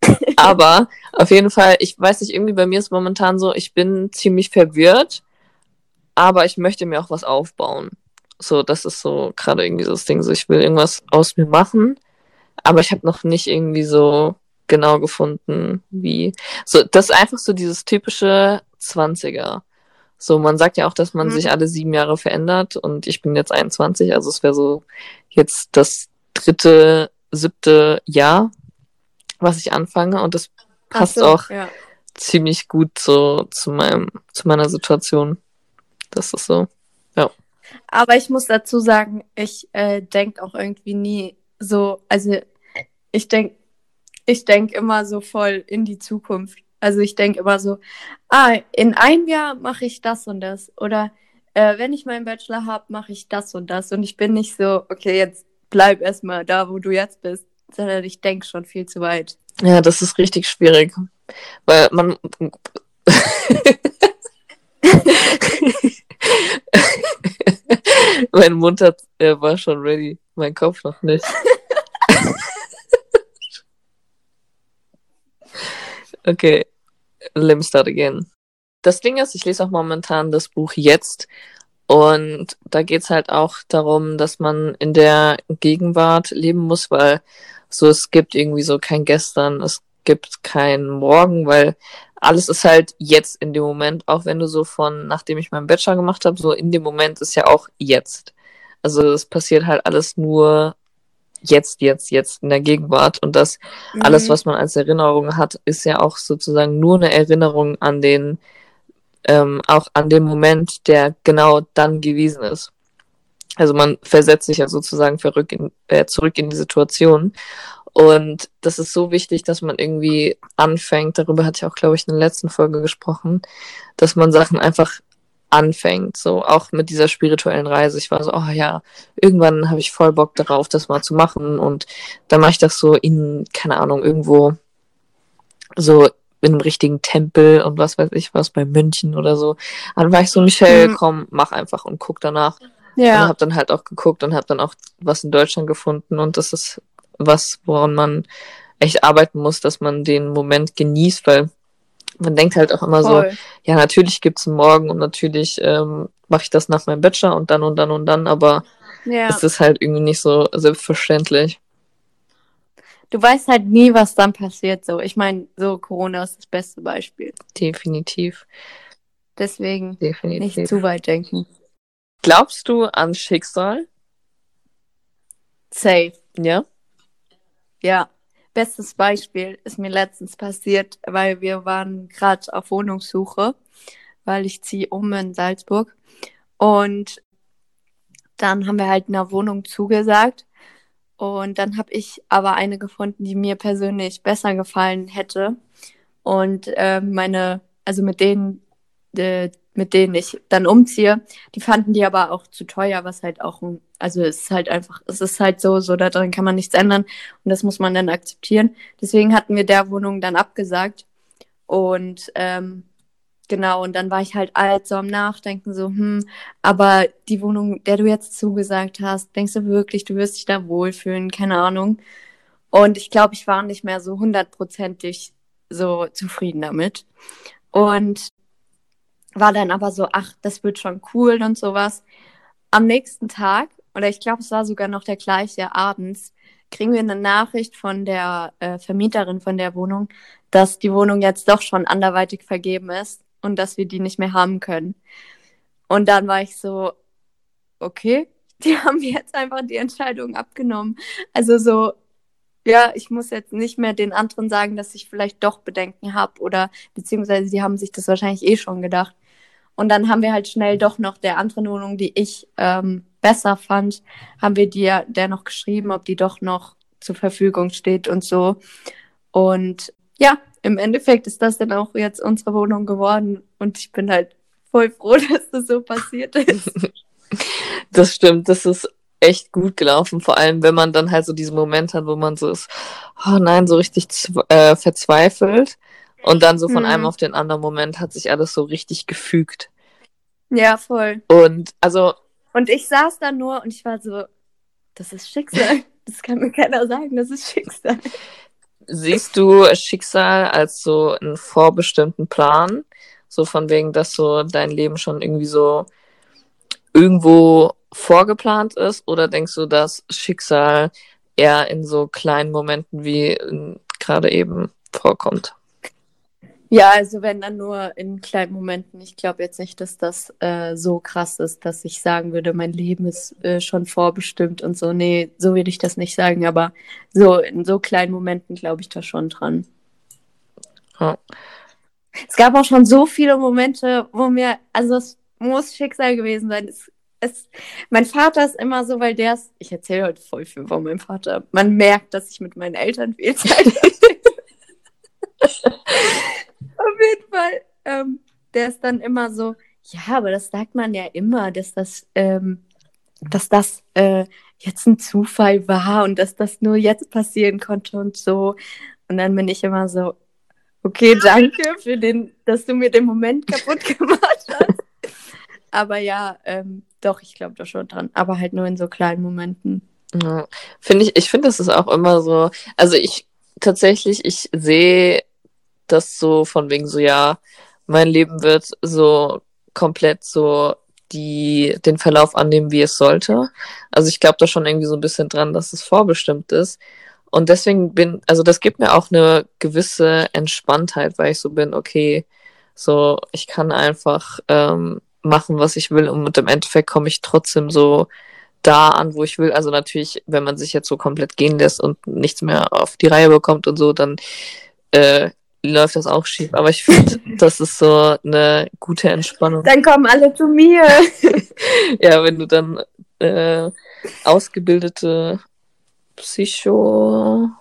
[laughs] Aber auf jeden Fall, ich weiß nicht, irgendwie bei mir ist momentan so, ich bin ziemlich verwirrt, aber ich möchte mir auch was aufbauen. So, das ist so gerade irgendwie so das Ding, so ich will irgendwas aus mir machen, aber ich habe noch nicht irgendwie so genau gefunden, wie. So, das ist einfach so dieses typische 20er. So, man sagt ja auch, dass man Mhm. sich alle sieben Jahre verändert und ich bin jetzt 21, also es wäre so jetzt das dritte, siebte Jahr, was ich anfange und das passt so, auch Ja. ziemlich gut so zu meinem, zu meiner Situation. Das ist so. Aber ich muss dazu sagen, ich äh, denke auch irgendwie nie so, also ich denke ich denk immer so voll in die Zukunft. Also ich denke immer so, ah, in einem Jahr mache ich das und das. Oder äh, wenn ich meinen Bachelor habe, mache ich das und das. Und ich bin nicht so, okay, jetzt bleib erstmal da, wo du jetzt bist. Sondern ich denke schon viel zu weit. Ja, das ist richtig schwierig. Weil man. [laughs] mein Mund hat, äh, war schon ready, mein Kopf noch nicht. Okay, let me start again. Das Ding ist, ich lese auch momentan das Buch jetzt und da geht's halt auch darum, dass man in der Gegenwart leben muss, weil so es gibt irgendwie so kein Gestern, es gibt kein Morgen, weil alles ist halt jetzt in dem Moment, auch wenn du so von, nachdem ich meinen Bachelor gemacht habe, so in dem Moment ist ja auch jetzt. Also es passiert halt alles nur jetzt, jetzt, jetzt in der Gegenwart und das alles, Mhm. was man als Erinnerung hat, ist ja auch sozusagen nur eine Erinnerung an den, ähm, auch an den Moment, der genau dann gewesen ist. Also man versetzt sich ja sozusagen in, äh, zurück in die Situation. Und das ist so wichtig, dass man irgendwie anfängt, darüber hatte ich auch, glaube ich, in der letzten Folge gesprochen, dass man Sachen einfach anfängt, so auch mit dieser spirituellen Reise. Ich war so, oh ja, irgendwann habe ich voll Bock darauf, das mal zu machen und dann mache ich das so in, keine Ahnung, irgendwo so in einem richtigen Tempel und was weiß ich was, bei München oder so. Dann war ich so, Michelle, Mhm. komm, mach einfach und guck danach. Und Ja. habe dann halt auch geguckt und habe dann auch was in Deutschland gefunden und das ist was, woran man echt arbeiten muss, dass man den Moment genießt, weil man denkt halt auch immer so, Voll. ja, natürlich gibt's einen Morgen und natürlich ähm, mache ich das nach meinem Bachelor und dann und dann und dann, aber Ja. es ist halt irgendwie nicht so selbstverständlich. Du weißt halt nie, was dann passiert. So, ich meine, so Corona ist das beste Beispiel. Definitiv, Deswegen nicht definitiv. zu weit denken. Glaubst du an Schicksal? Safe. Ja? Ja. Bestes Beispiel ist mir letztens passiert, weil wir waren gerade auf Wohnungssuche, weil ich ziehe um in Salzburg. Und dann haben wir halt einer Wohnung zugesagt. Und dann habe ich aber eine gefunden, die mir persönlich besser gefallen hätte. Und äh, meine, also mit denen, äh, mit denen ich dann umziehe, die fanden die aber auch zu teuer, was halt auch, ein, also es ist halt einfach, es ist halt so, so daran kann man nichts ändern und das muss man dann akzeptieren. Deswegen hatten wir der Wohnung dann abgesagt und ähm, genau, und dann war ich halt alt so am Nachdenken, so, hm, aber die Wohnung, der du jetzt zugesagt hast, denkst du wirklich, du wirst dich da wohlfühlen, keine Ahnung. Und ich glaube, ich war nicht mehr so hundertprozentig so zufrieden damit. Und war dann aber so, ach, das wird schon cool und sowas. Am nächsten Tag, oder ich glaube, es war sogar noch der gleiche abends, kriegen wir eine Nachricht von der äh, Vermieterin von der Wohnung, dass die Wohnung jetzt doch schon anderweitig vergeben ist und dass wir die nicht mehr haben können. Und dann war ich so, okay, [laughs] die haben jetzt einfach die Entscheidung abgenommen. Also so, ja, ich muss jetzt nicht mehr den anderen sagen, dass ich vielleicht doch Bedenken habe oder beziehungsweise sie haben sich das wahrscheinlich eh schon gedacht. Und dann haben wir halt schnell doch noch der anderen Wohnung, die ich ähm, besser fand, haben wir dir der noch geschrieben, ob die doch noch zur Verfügung steht und so. Und ja, im Endeffekt ist das dann auch jetzt unsere Wohnung geworden und ich bin halt voll froh, [laughs] dass das so passiert ist. [laughs] Das stimmt, das ist echt gut gelaufen, vor allem wenn man dann halt so diesen Moment hat, wo man so ist, oh nein, so richtig äh, verzweifelt und dann so von Hm. einem auf den anderen Moment hat sich alles so richtig gefügt. ja, voll. Und also, Und ich saß da nur und ich war so, das ist Schicksal. [laughs] Das kann mir keiner sagen, das ist Schicksal. siehst du Schicksal als so einen vorbestimmten Plan? So von wegen, dass so dein Leben schon irgendwie so irgendwo vorgeplant ist? Oder denkst du, dass Schicksal eher in so kleinen Momenten wie ähm, gerade eben vorkommt? Ja, also wenn dann nur in kleinen Momenten. Ich glaube jetzt nicht, dass das äh, so krass ist, dass ich sagen würde, mein Leben ist äh, schon vorbestimmt und so. Nee, so würde ich das nicht sagen, aber so in so kleinen Momenten glaube ich da schon dran. Ja. Es gab auch schon so viele Momente, wo mir, also es muss Schicksal gewesen sein. Es, es, mein Vater ist immer so, weil der ist, ich erzähle heute voll viel von meinem Vater. Man merkt, dass ich mit meinen Eltern viel Zeit [laughs] jeden Fall, ähm, der ist dann immer so, ja, aber das sagt man ja immer, dass das, ähm, dass das äh, jetzt ein Zufall war und dass das nur jetzt passieren konnte und so. Und dann bin ich immer so, okay, danke für den, dass du mir den Moment kaputt [laughs] gemacht hast. Aber ja, ähm, doch, ich glaube da schon dran. Aber halt nur in so kleinen Momenten. Ja, finde ich, ich finde, das ist auch immer so, also ich tatsächlich, ich sehe das so von wegen so, ja, mein Leben wird so komplett so die den Verlauf annehmen, wie es sollte. Also ich glaube da schon irgendwie so ein bisschen dran, dass es vorbestimmt ist. Und deswegen bin, also das gibt mir auch eine gewisse Entspanntheit, weil ich so bin, okay, so ich kann einfach ähm, machen, was ich will und im Endeffekt komme ich trotzdem so da an, wo ich will. Also natürlich, wenn man sich jetzt so komplett gehen lässt und nichts mehr auf die Reihe bekommt und so, dann äh, läuft das auch schief. Aber ich finde, [laughs] das ist so eine gute Entspannung. Dann kommen alle zu mir. [laughs] ja, wenn du dann äh, ausgebildete Psychologin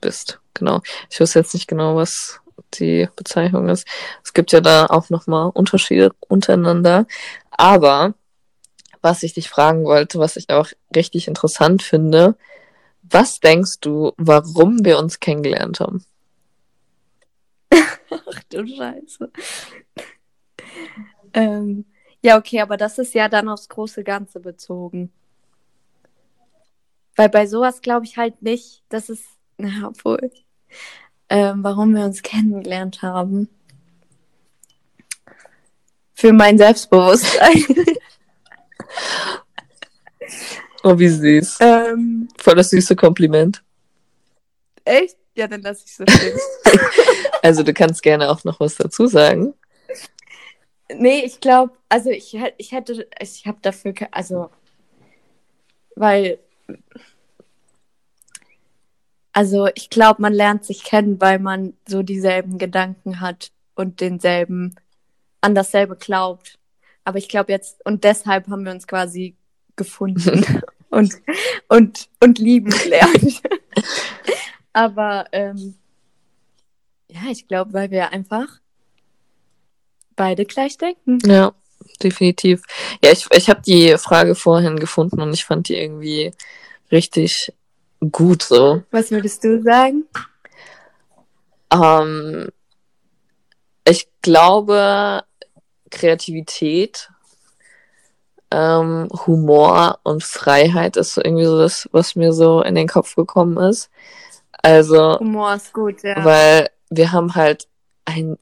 bist. Genau. Ich weiß jetzt nicht genau, was die Bezeichnung ist. Es gibt ja da auch nochmal Unterschiede untereinander. Aber was ich dich fragen wollte, was ich auch richtig interessant finde, was denkst du, warum wir uns kennengelernt haben? [laughs] Ach du Scheiße. Ähm, ja, okay, aber das ist ja dann aufs große Ganze bezogen. Weil bei sowas glaube ich halt nicht, dass es, [laughs] na, obwohl, ähm, warum wir uns kennengelernt haben. Für mein Selbstbewusstsein. [laughs] Oh, wie süß. ähm, Voll das süße Kompliment. echt? Ja, dann lass ich so stehen. [laughs] Also du kannst gerne auch noch was dazu sagen. nee, ich glaube, also ich, ich hätte, ich habe dafür, also, weil, also ich glaube, man lernt sich kennen, weil man so dieselben Gedanken hat und denselben, an dasselbe glaubt. Aber ich glaube jetzt, und deshalb haben wir uns quasi gefunden [laughs] und, und, und lieben gelernt. [laughs] Aber ähm, ja, ich glaube, weil wir einfach beide gleich denken. Ja, definitiv. Ja, ich, ich habe die Frage vorhin gefunden und ich fand die irgendwie richtig gut so. Was würdest du sagen? Ähm, ich glaube, Kreativität, ähm, Humor und Freiheit ist so irgendwie so das, was mir so in den Kopf gekommen ist. Also, Humor ist gut, ja. weil wir haben halt einen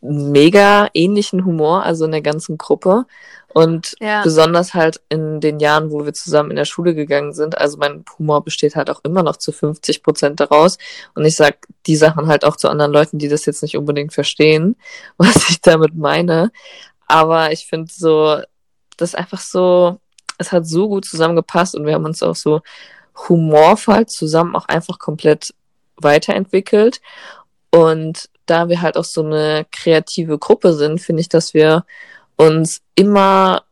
mega ähnlichen Humor, also in der ganzen Gruppe. Und Ja. besonders halt in den Jahren, wo wir zusammen in der Schule gegangen sind. Also mein Humor besteht halt auch immer noch zu 50 Prozent daraus. Und ich sag die Sachen halt auch zu anderen Leuten, die das jetzt nicht unbedingt verstehen, [laughs] was ich damit meine. Aber ich finde so, das einfach so, es hat so gut zusammengepasst und wir haben uns auch so humorvoll zusammen auch einfach komplett weiterentwickelt. Und da wir halt auch so eine kreative Gruppe sind, finde ich, dass wir uns immer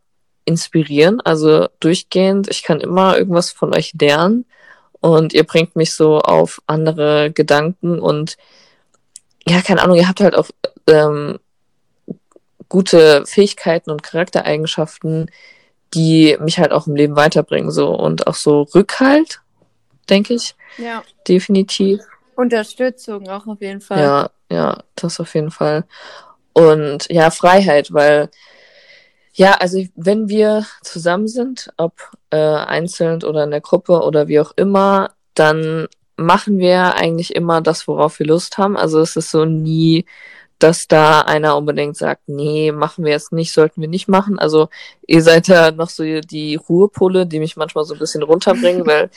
inspirieren, also durchgehend. Ich kann immer irgendwas von euch lernen und ihr bringt mich so auf andere Gedanken und ja, keine Ahnung, ihr habt halt auch ähm, gute Fähigkeiten und Charaktereigenschaften, die mich halt auch im Leben weiterbringen, so und auch so Rückhalt, denke ich, ja. definitiv. Unterstützung auch auf jeden Fall. Ja, ja, das auf jeden Fall. Und ja, Freiheit, weil ja, also wenn wir zusammen sind, ob äh, einzeln oder in der Gruppe oder wie auch immer, dann machen wir eigentlich immer das, worauf wir Lust haben. Also es ist so nie, dass da einer unbedingt sagt, nee, machen wir jetzt nicht, sollten wir nicht machen. Also ihr seid ja noch so die Ruhepole, die mich manchmal so ein bisschen runterbringen, [laughs] weil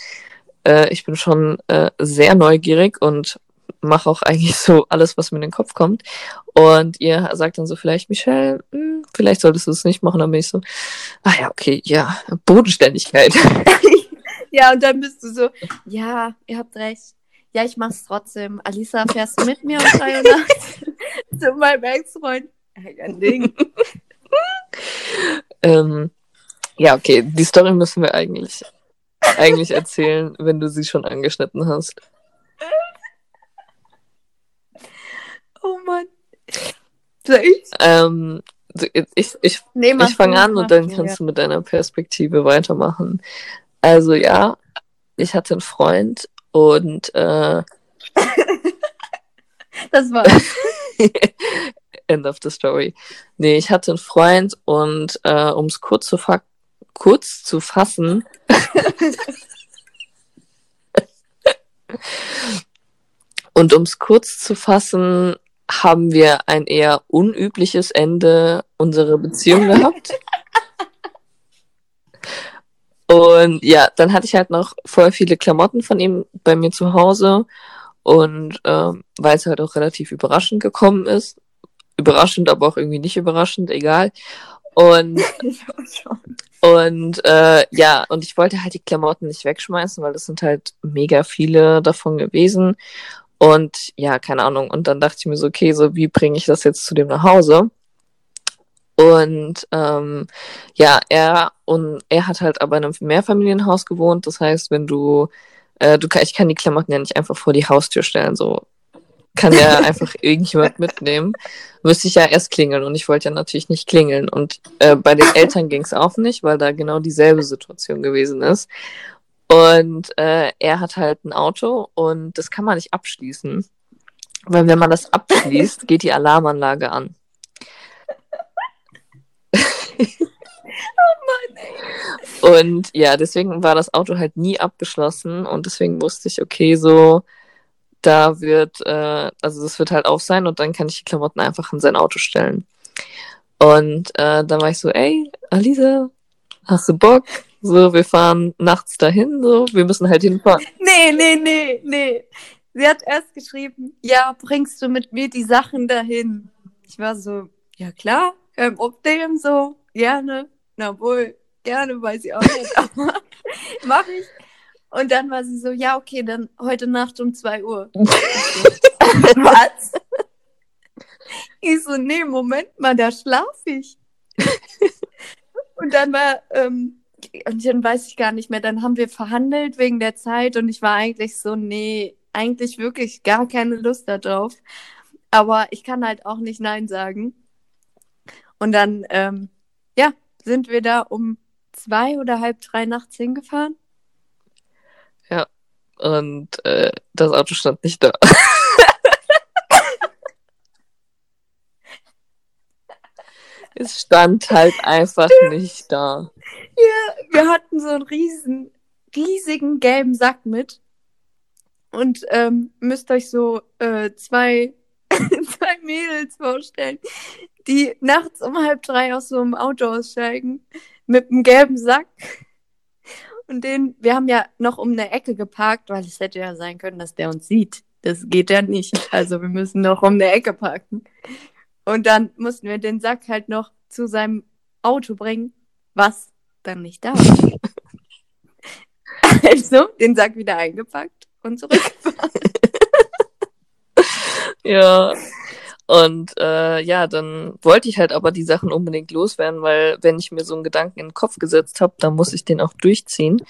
äh, ich bin schon äh, sehr neugierig und mache auch eigentlich so alles, was mir in den Kopf kommt. Und ihr sagt dann so vielleicht, Michelle, hm, vielleicht solltest du es nicht machen. Dann bin ich so, ah ja, okay, ja, Bodenständigkeit. [laughs] ja, und dann bist du so, ja, ihr habt recht. Ja, ich mach's trotzdem. Alisa, fährst du mit mir um drei Uhr nachts [laughs] zu meinem Ex-Freund? Ding. [laughs] ähm, ja, okay, die Story müssen wir eigentlich, eigentlich erzählen, wenn du sie schon angeschnitten hast. Oh Mann. Soll ich? Ähm, ich ich, Nee, ich fange an und dann kannst ja. du mit deiner Perspektive weitermachen. Also ja, ich hatte einen Freund und äh, [laughs] Das war. [laughs] End of the story. Nee, ich hatte einen Freund und äh, um es kurz zu, kurz zu fassen. [laughs] und um es kurz zu fassen, haben wir ein eher unübliches Ende unserer Beziehung gehabt. Und ja, dann hatte ich halt noch voll viele Klamotten von ihm bei mir zu Hause. Und ähm, weil es halt auch relativ überraschend gekommen ist. Überraschend, aber auch irgendwie nicht überraschend, egal. Und, [laughs] und äh, ja, und ich wollte halt die Klamotten nicht wegschmeißen, weil das sind halt mega viele davon gewesen. Und ja, keine Ahnung. Und dann dachte ich mir so, okay, so wie bringe ich das jetzt zu dem nach Hause? Und ähm, ja, er und er hat halt aber in einem Mehrfamilienhaus gewohnt. Das heißt, wenn du, äh, du ich kann die Klamotten ja nicht einfach vor die Haustür stellen. So kann ja [laughs] einfach irgendjemand mitnehmen. Müsste ich ja erst klingeln und ich wollte ja natürlich nicht klingeln. Und äh, bei den Eltern ging es auch nicht, weil da genau dieselbe Situation gewesen ist. Und äh, er hat halt ein Auto und das kann man nicht abschließen. Weil wenn man das abschließt, [laughs] geht die Alarmanlage an. [laughs] Und ja, deswegen war das Auto halt nie abgeschlossen und deswegen wusste ich, okay, so, da wird, äh, also das wird halt auf sein und dann kann ich die Klamotten einfach in sein Auto stellen. Und äh, dann war ich so, ey, Alisa, hast du Bock? So, wir fahren nachts dahin, so, wir müssen halt hinfahren. Nee, nee, nee, nee. Sie hat erst geschrieben, ja, bringst du mit mir die Sachen dahin? Ich war so, ja klar, kein Problem, so, gerne. Na wohl, gerne, weiß ich auch nicht, aber [laughs] mach ich. Und dann war sie so, ja, okay, dann heute Nacht um 2 Uhr. [laughs] Was? Ich so, nee, Moment mal, da schlaf ich. [laughs] Und dann war, ähm, und dann weiß ich gar nicht mehr, dann haben wir verhandelt wegen der Zeit und ich war eigentlich so, nee, eigentlich wirklich gar keine Lust darauf. Aber ich kann halt auch nicht Nein sagen. Und dann, ähm, ja, sind wir da um zwei oder halb drei nachts hingefahren. Und äh, das Auto stand nicht da. [laughs] es stand halt einfach nicht da. Wir hatten so einen riesen, riesigen gelben Sack mit. Und ähm, müsst euch so äh, zwei, [laughs] zwei Mädels vorstellen, die nachts um halb drei aus so einem Auto aussteigen mit einem gelben Sack. Und den, wir haben ja noch um eine Ecke geparkt, weil es hätte ja sein können, dass der uns sieht. Das geht ja nicht. Also wir müssen noch um eine Ecke parken. Und dann mussten wir den Sack halt noch zu seinem Auto bringen, was dann nicht da war. [laughs] Also den Sack wieder eingepackt und zurückgefahren. [laughs] Ja. Und äh, ja, dann wollte ich halt aber die Sachen unbedingt loswerden, weil wenn ich mir so einen Gedanken in den Kopf gesetzt habe, dann muss ich den auch durchziehen.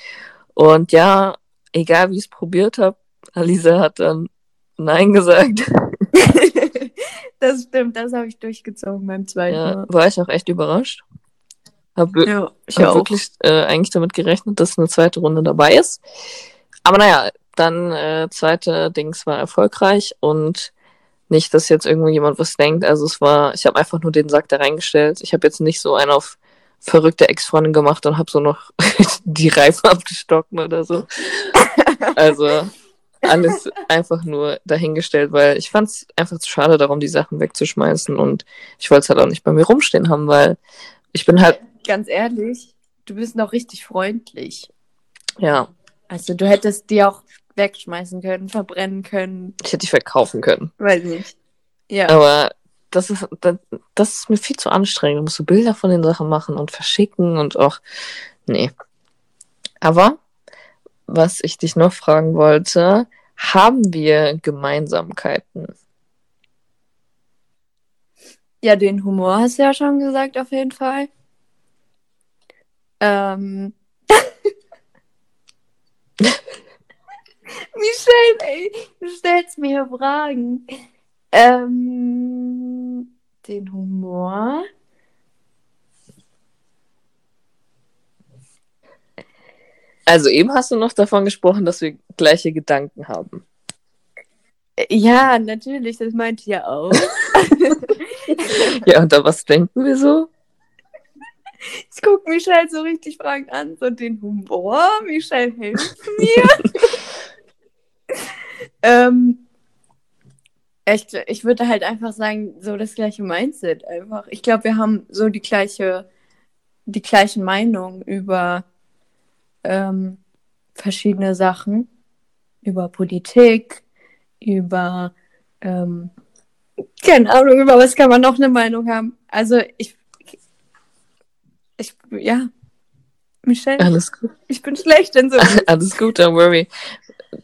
Und ja, egal wie ich es probiert habe, Alisa hat dann Nein gesagt. [laughs] das stimmt, das habe ich durchgezogen beim zweiten Ja, Mal. war ich auch echt überrascht. Hab, Ja, ich habe wirklich äh, eigentlich damit gerechnet, dass eine zweite Runde dabei ist. Aber naja, dann äh, zweite Dings war erfolgreich und nicht, dass jetzt irgendwo jemand was denkt. Also es war, ich habe einfach nur den Sack da reingestellt. Ich habe jetzt nicht so einen auf verrückte Ex-Freundin gemacht und habe so noch [laughs] die Reifen abgestockt oder so. Also alles einfach nur dahingestellt, weil ich fand es einfach zu schade darum, die Sachen wegzuschmeißen und ich wollte es halt auch nicht bei mir rumstehen haben, weil ich bin halt, Ganz ehrlich, du bist noch richtig freundlich. ja, Also du hättest dir auch wegschmeißen können, verbrennen können. Ich hätte die verkaufen können. Weiß nicht. Ja. Aber das ist, das, das ist mir viel zu anstrengend. Du musst so Bilder von den Sachen machen und verschicken und auch. Nee. Aber was ich dich noch fragen wollte, haben wir Gemeinsamkeiten? Ja, den Humor hast du ja schon gesagt, auf jeden Fall. Ähm. Michelle, ey, du stellst mir Fragen. Ähm, den Humor. Also eben hast du noch davon gesprochen, dass wir gleiche Gedanken haben. Ja, natürlich, das meinte ich ja auch. [laughs] ja, und da was denken wir so? Ich gucke Michelle so richtig fragend an, so den Humor. Michelle, hilf mir. [laughs] ähm, ich, ich würde halt einfach sagen, so das gleiche Mindset einfach. Ich glaube, wir haben so die gleiche, die gleichen Meinungen über ähm, verschiedene Sachen, über Politik, über ähm, keine Ahnung, über was kann man noch eine Meinung haben. Also ich, ich, ja, Michelle. Alles gut. Ich bin schlecht in so. [laughs] Alles gut, don't worry.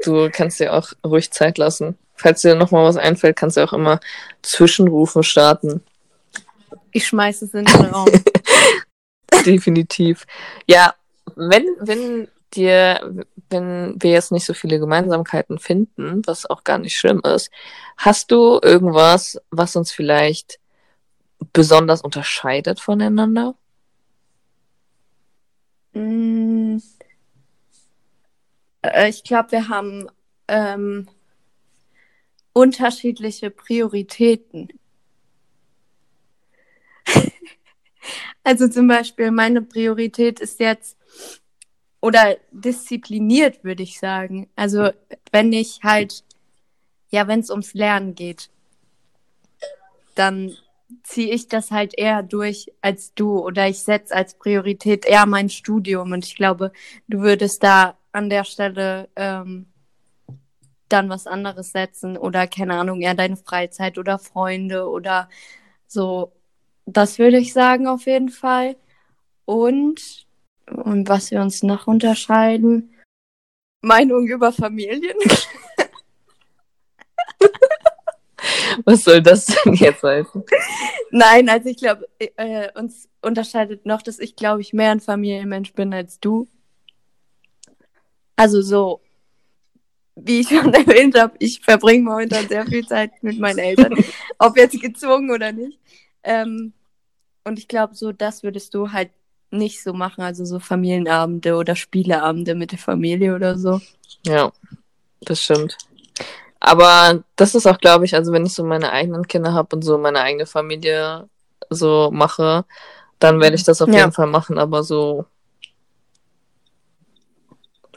Du kannst dir auch ruhig Zeit lassen. Falls dir nochmal was einfällt, kannst du auch immer Zwischenrufe starten. Ich schmeiße es in den Raum. [laughs] Definitiv. Ja, wenn, wenn dir, wenn wir jetzt nicht so viele Gemeinsamkeiten finden, was auch gar nicht schlimm ist, hast du irgendwas, was uns vielleicht besonders unterscheidet voneinander? Mm, äh, ich glaube, wir haben ähm, unterschiedliche Prioritäten. [laughs] also zum Beispiel, meine Priorität ist jetzt, oder diszipliniert, würde ich sagen. Also wenn ich halt, ja, wenn es ums Lernen geht, dann ziehe ich das halt eher durch als du oder ich setze als Priorität eher mein Studium und ich glaube, du würdest da an der Stelle ähm, dann was anderes setzen oder keine Ahnung, eher deine Freizeit oder Freunde oder so. Das würde ich sagen auf jeden Fall. Und, und was wir uns noch unterscheiden, Meinung über Familien. [laughs] Was soll das denn jetzt heißen? Nein, also ich glaube, äh, uns unterscheidet noch, dass ich, glaube ich, mehr ein Familienmensch bin als du. Also so, wie ich [laughs] schon erwähnt habe, ich verbringe momentan sehr viel Zeit mit meinen Eltern, [laughs] ob jetzt gezwungen oder nicht. Ähm, und ich glaube, so das würdest du halt nicht so machen, also so Familienabende oder Spieleabende mit der Familie oder so. Ja, das stimmt. Aber das ist auch, glaube ich, also wenn ich so meine eigenen Kinder habe und so meine eigene Familie so mache, dann werde ich das auf ja. jeden Fall machen, aber so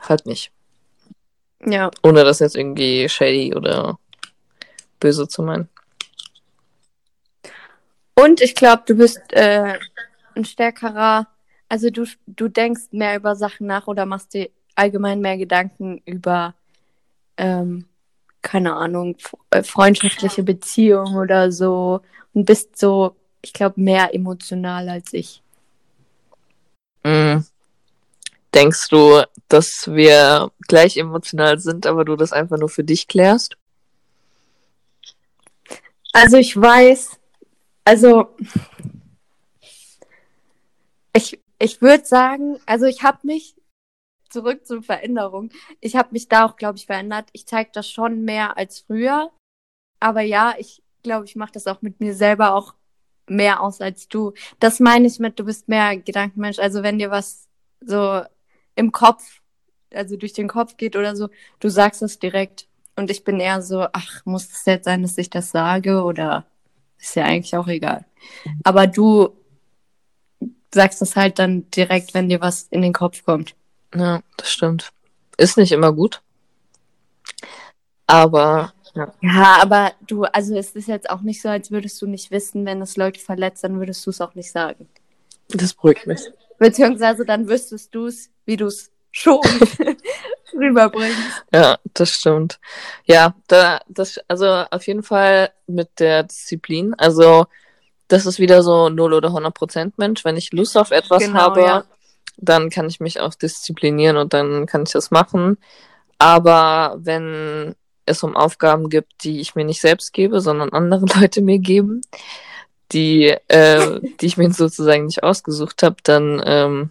halt nicht. Ja. Ohne das jetzt irgendwie shady oder böse zu meinen. Und ich glaube, du bist äh, ein stärkerer, also du, du denkst mehr über Sachen nach oder machst dir allgemein mehr Gedanken über, ähm, keine Ahnung, äh, freundschaftliche Beziehungen oder so und bist so, ich glaube, mehr emotional als ich. Mm. Denkst du, dass wir gleich emotional sind, aber du das einfach nur für dich klärst? Also ich weiß, also ich, ich würde sagen, also ich habe mich zurück zur Veränderung. Ich habe mich da auch, glaube ich, verändert. Ich zeige das schon mehr als früher. Aber ja, ich glaube, ich mache das auch mit mir selber auch mehr aus als du. Das meine ich mit, du bist mehr Gedankenmensch. Also wenn dir was so im Kopf, also durch den Kopf geht oder so, du sagst es direkt. Und ich bin eher so, ach, muss es jetzt sein, dass ich das sage oder ist ja eigentlich auch egal. Aber du sagst das halt dann direkt, wenn dir was in den Kopf kommt. Ja, das stimmt. Ist nicht immer gut. Aber ja. ja, aber du, also es ist jetzt auch nicht so, als würdest du nicht wissen, wenn es Leute verletzt, dann würdest du es auch nicht sagen. Das beruhigt mich. Beziehungsweise dann wüsstest du es, wie du es schon [laughs] rüberbringst. Ja, das stimmt. Ja, da, das, also auf jeden Fall mit der Disziplin. Also, das ist wieder so 0 oder 100 Prozent Mensch. Wenn ich Lust auf etwas Genau, habe, ja. dann kann ich mich auch disziplinieren und dann kann ich das machen. Aber wenn es um Aufgaben gibt, die ich mir nicht selbst gebe, sondern andere [laughs] Leute mir geben, die, äh, die ich mir sozusagen nicht ausgesucht habe, dann ähm,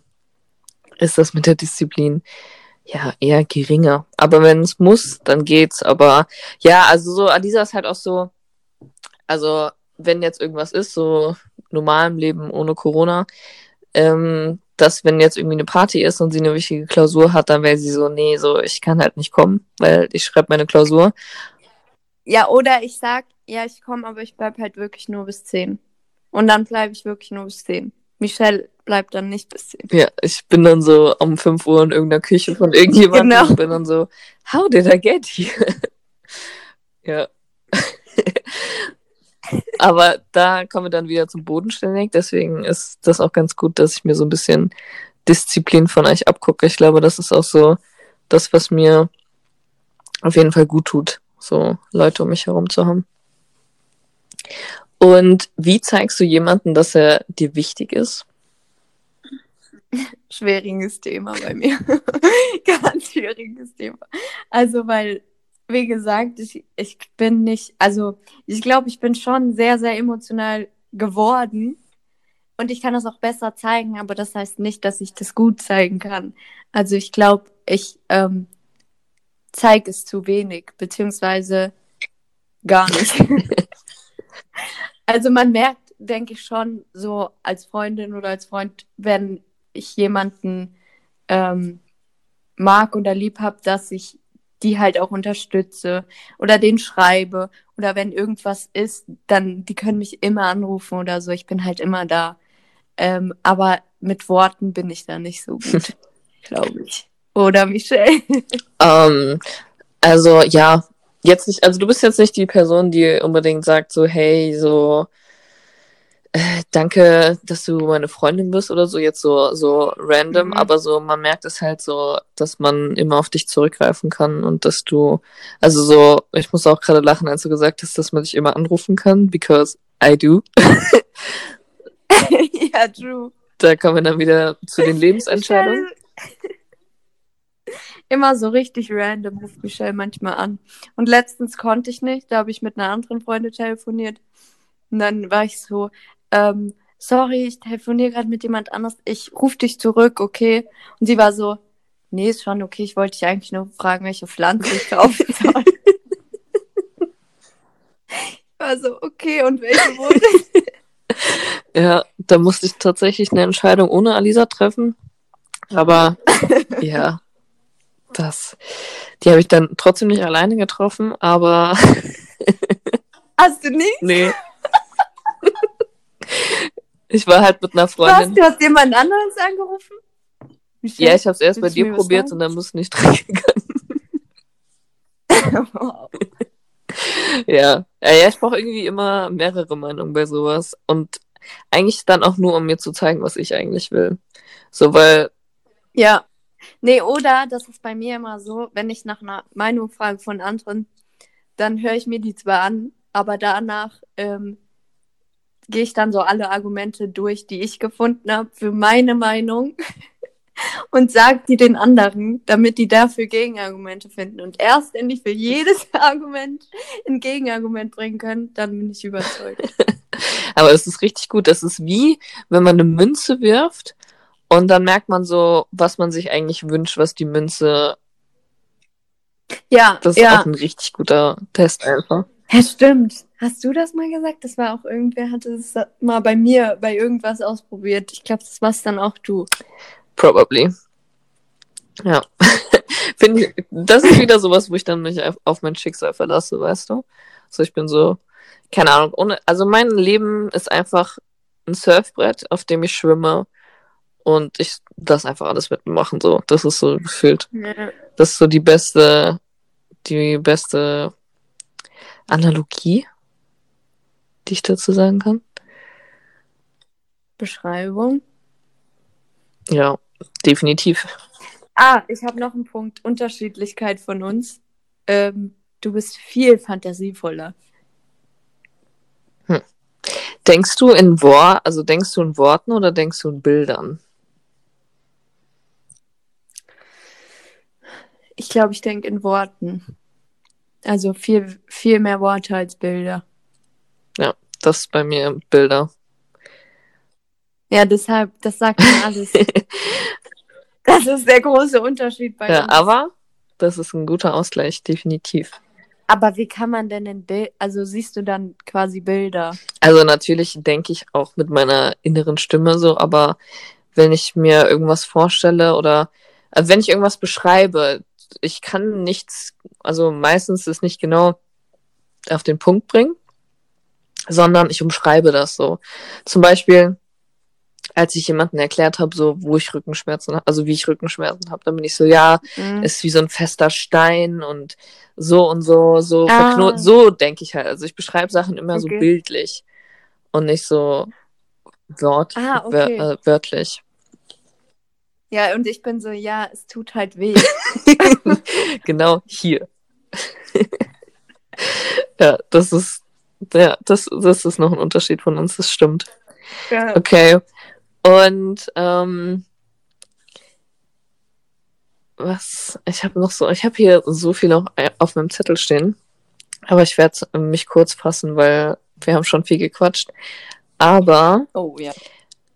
ist das mit der Disziplin ja eher geringer. Aber wenn es muss, dann geht's. Aber ja, also so, Alisa ist halt auch so, also wenn jetzt irgendwas ist, so normal im Leben ohne Corona, ähm, dass wenn jetzt irgendwie eine Party ist und sie eine wichtige Klausur hat, dann wäre sie so, nee, so, ich kann halt nicht kommen, weil ich schreibe meine Klausur. Ja, oder ich sag, ja, ich komme, aber ich bleib halt wirklich nur bis 10. Und dann bleibe ich wirklich nur bis 10. Michelle bleibt dann nicht bis 10. Ja, ich bin dann so um 5 Uhr in irgendeiner Küche von irgendjemandem Genau. und bin dann so, how did I get here? [laughs] ja. [laughs] Aber da kommen wir dann wieder zum Bodenständig, deswegen ist das auch ganz gut, dass ich mir so ein bisschen Disziplin von euch abgucke. Ich glaube, das ist auch so das, was mir auf jeden Fall gut tut, so Leute um mich herum zu haben. Und wie zeigst du jemanden, dass er dir wichtig ist? Schwieriges Thema bei mir. [laughs] Ganz schwieriges Thema. Also, weil, wie gesagt, ich, ich bin nicht, also ich glaube, ich bin schon sehr, sehr emotional geworden. Und ich kann das auch besser zeigen, aber das heißt nicht, dass ich das gut zeigen kann. Also ich glaube, ich ähm, zeige es zu wenig, beziehungsweise gar nicht. [laughs] also man merkt, denke ich schon, so als Freundin oder als Freund, wenn ich jemanden ähm, mag oder lieb habe, dass ich die halt auch unterstütze oder den schreibe oder wenn irgendwas ist, dann die können mich immer anrufen oder so. Ich bin halt immer da. Ähm, aber mit Worten bin ich da nicht so gut, [laughs] glaube ich. Oder Michelle? [laughs] Ähm, also ja, jetzt nicht, also du bist jetzt nicht die Person, die unbedingt sagt so, hey, so, äh, danke, dass du meine Freundin bist oder so, jetzt so, so random, Mhm. aber so, man merkt es halt so, dass man immer auf dich zurückgreifen kann und dass du, also so, ich muss auch gerade lachen, als du gesagt hast, dass man dich immer anrufen kann, because I do. [laughs] ja, true. Da kommen wir dann wieder zu den Lebensentscheidungen. [laughs] Immer so richtig random ruft Michelle manchmal an. Und letztens konnte ich nicht, da habe ich mit einer anderen Freundin telefoniert. Und dann war ich so, ähm, sorry, ich telefoniere gerade mit jemand anders, ich rufe dich zurück, okay? Und sie war so, nee, ist schon okay, ich wollte dich eigentlich nur fragen, welche Pflanze ich kaufen [laughs] soll. ich war so, okay, und welche wurde? [laughs] Ja, da musste ich tatsächlich eine Entscheidung ohne Alisa treffen. Aber [laughs] ja, das, die habe ich dann trotzdem nicht alleine getroffen, aber Hast du nicht? nee. Ich war halt mit einer Was? Freundin. Du hast jemand anderes angerufen? Ja, ich habe es erst bei dir was probiert und dann du nicht dran gegangen. Wow. Ja, ja, ja ich brauche irgendwie immer mehrere Meinungen bei sowas. Und eigentlich dann auch nur, um mir zu zeigen, was ich eigentlich will. So, weil, Ja. Nee, oder das ist bei mir immer so, wenn ich nach einer Meinung frage von anderen, dann höre ich mir die zwar an, aber danach ähm, gehe ich dann so alle Argumente durch, die ich gefunden habe für meine Meinung [laughs] und sage die den anderen, damit die dafür Gegenargumente finden. Und erst wenn ich für jedes [laughs] Argument ein Gegenargument bringen können, dann bin ich überzeugt. [laughs] aber es ist richtig gut. Das ist wie, wenn man eine Münze wirft und dann merkt man so, was man sich eigentlich wünscht, was die Münze, Ja, das ist ja. auch ein richtig guter Test einfach. Ja, stimmt. Hast du das mal gesagt? Das war auch irgendwer, hatte es mal bei mir bei irgendwas ausprobiert. Ich glaube, das warst dann auch du. Probably. Ja. [laughs] Finde ich, das ist wieder sowas, wo ich dann mich auf- mein Schicksal verlasse, weißt du? So, ich bin so, keine Ahnung, ohne, also mein Leben ist einfach ein Surfbrett, auf dem ich schwimme und ich das einfach alles mitmachen, so. Das ist so gefühlt. Ja. Das ist so die beste, die beste Analogie, die ich dazu sagen kann. Beschreibung. Ja, definitiv. Ah, ich habe noch einen Punkt. Unterschiedlichkeit von uns. Ähm, du bist viel fantasievoller. Hm. Denkst du in Wort, also denkst du in Worten oder denkst du in Bildern? Ich glaube, ich denke in Worten. Also viel, viel mehr Worte als Bilder. Ja, das ist bei mir Bilder. Ja, deshalb, das sagt mir alles. [laughs] das ist der große Unterschied bei ja, uns. aber das ist ein guter Ausgleich, definitiv. Aber wie kann man denn in Bild, also siehst du dann quasi Bilder? Also natürlich denke ich auch mit meiner inneren Stimme so, aber wenn ich mir irgendwas vorstelle oder also wenn ich irgendwas beschreibe, ich kann nichts, also meistens ist nicht genau auf den Punkt bringen, sondern ich umschreibe das so. Zum Beispiel, als ich jemanden erklärt habe, so wo ich Rückenschmerzen habe, also wie ich Rückenschmerzen habe, dann bin ich so, ja, Mhm. ist wie so ein fester Stein und so und so, so Ah. verknotet. So denke ich halt. Also ich beschreibe Sachen immer so Okay. bildlich und nicht so wort Ah, wör okay. äh, wörtlich. Ja, und ich bin so, ja, es tut halt weh. [laughs] genau hier. [laughs] ja, das ist, ja, das, das ist noch ein Unterschied von uns, das stimmt. Ja. Okay. Und ähm, was? Ich habe noch so, ich habe hier so viel noch auf meinem Zettel stehen, aber ich werde mich kurz fassen, weil wir haben schon viel gequatscht. Aber Oh ja.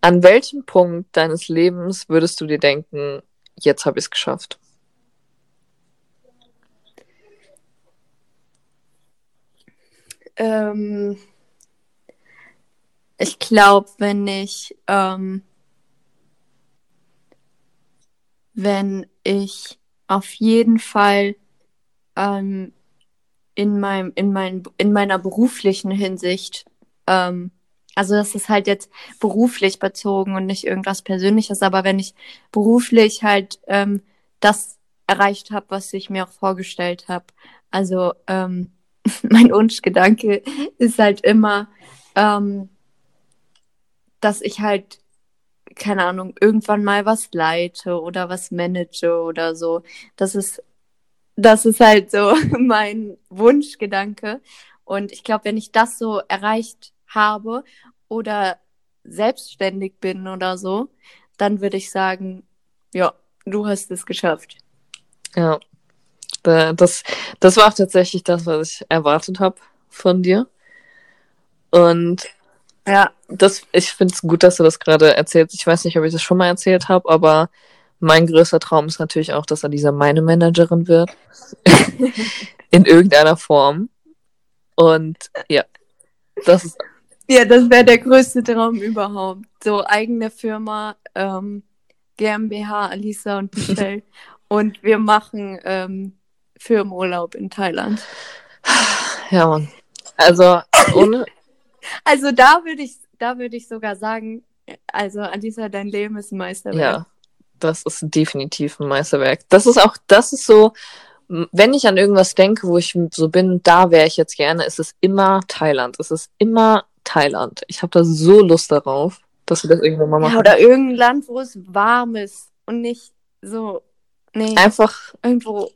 An welchem Punkt deines Lebens würdest du dir denken, jetzt habe ich es geschafft? Ähm, ich glaube, wenn ich, ähm, wenn ich auf jeden Fall ähm, in meinem, in mein, in meiner beruflichen Hinsicht, ähm, also das ist halt jetzt beruflich bezogen und nicht irgendwas Persönliches, aber wenn ich beruflich halt ähm, das erreicht habe, was ich mir auch vorgestellt habe, also ähm, [laughs] mein Wunschgedanke ist halt immer, ähm, dass ich halt, keine Ahnung, irgendwann mal was leite oder was manage oder so. Das ist, das ist halt so [laughs] mein Wunschgedanke. Und ich glaube, wenn ich das so erreicht habe oder selbstständig bin oder so, dann würde ich sagen, ja, du hast es geschafft. Ja, da- das, das war auch tatsächlich das, was ich erwartet habe von dir. Und Ja, das, ich finde es gut, dass du das gerade erzählst. Ich weiß nicht, ob ich das schon mal erzählt habe, aber mein größter Traum ist natürlich auch, dass Alisa meine Managerin wird. [laughs] In irgendeiner Form. Und ja, das ist, Ja, das wäre der größte Traum überhaupt. So eigene Firma, ähm, GmbH, Alisa und Michelle. [laughs] und wir machen ähm, Firmenurlaub in Thailand. ja, Mann. Also, ohne, [laughs] Also da würde ich, da würde ich sogar sagen, also Alisa, dein Leben ist ein Meisterwerk. ja, das ist definitiv ein Meisterwerk. Das ist auch, das ist so, wenn ich an irgendwas denke, wo ich so bin, da wäre ich jetzt gerne, ist es immer Thailand. Es ist immer Thailand. Ich habe da so Lust darauf, dass wir das irgendwann mal machen. Ja, oder irgendein Land, wo es warm ist und nicht so, nee, Einfach, irgendwo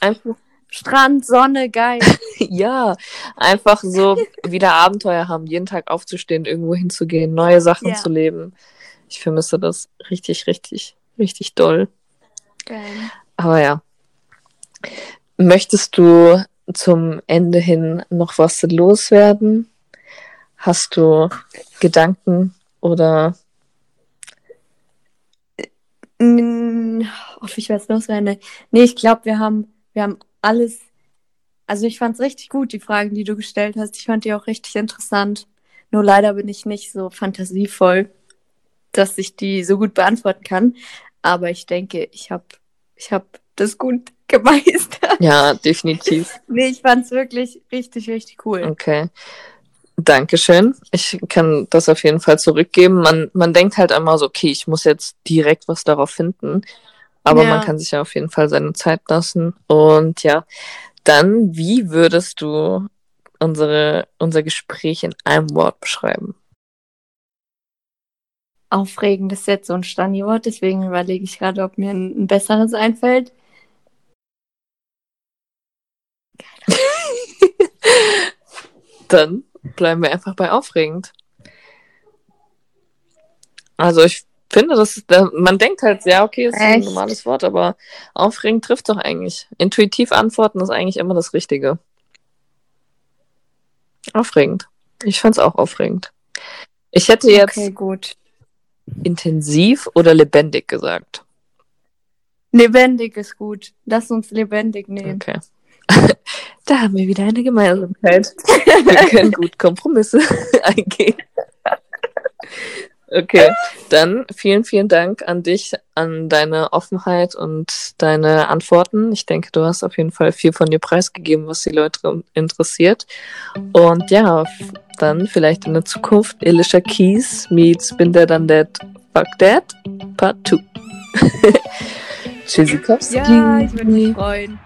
einfach, Strand, Sonne, geil. [laughs] ja, einfach so wieder Abenteuer haben, jeden Tag aufzustehen, irgendwo hinzugehen, neue Sachen Ja. zu leben. Ich vermisse das richtig, richtig, richtig doll. geil. Aber ja. Möchtest du zum Ende hin noch was loswerden? Hast du Gedanken oder Mm, Ob ich was loswerde? Nee, ich glaube, wir haben, wir haben alles. Also ich fand es richtig gut, die Fragen, die du gestellt hast. Ich fand die auch richtig interessant. Nur leider bin ich nicht so fantasievoll, dass ich die so gut beantworten kann. Aber ich denke, ich habe ich hab das gut [laughs] gemeistert. ja, definitiv. Nee, ich fand es wirklich richtig, richtig cool. Okay. Dankeschön. Ich kann das auf jeden Fall zurückgeben. Man, man denkt halt einmal so, okay, ich muss jetzt direkt was darauf finden. Aber Ja. man kann sich ja auf jeden Fall seine Zeit lassen. Und ja, dann, wie würdest du unsere, unser Gespräch in einem Wort beschreiben? Aufregend ist jetzt so ein Stani-Wort, deswegen überlege ich gerade, ob mir ein, ein besseres einfällt. [laughs] Dann bleiben wir einfach bei aufregend. Also ich finde, das ist, man denkt halt, ja, okay, ist ein normales Wort, aber aufregend trifft doch eigentlich. Intuitiv antworten ist eigentlich immer das Richtige. Aufregend. Ich fand's auch aufregend. Ich hätte jetzt Okay, gut. intensiv oder lebendig gesagt. Lebendig ist gut. Lass uns lebendig nehmen. Okay. [laughs] Da haben wir wieder eine Gemeinsamkeit. Wir können gut Kompromisse [laughs] eingehen. Okay, dann vielen, vielen Dank an dich, an deine Offenheit und deine Antworten. Ich denke, du hast auf jeden Fall viel von dir preisgegeben, was die Leute interessiert. Und ja, dann vielleicht in der Zukunft Alicia Keys meets Been Dead Undead Fuck That Part 2. [laughs] Tschüssikowski. Ja, ich würde mich freuen.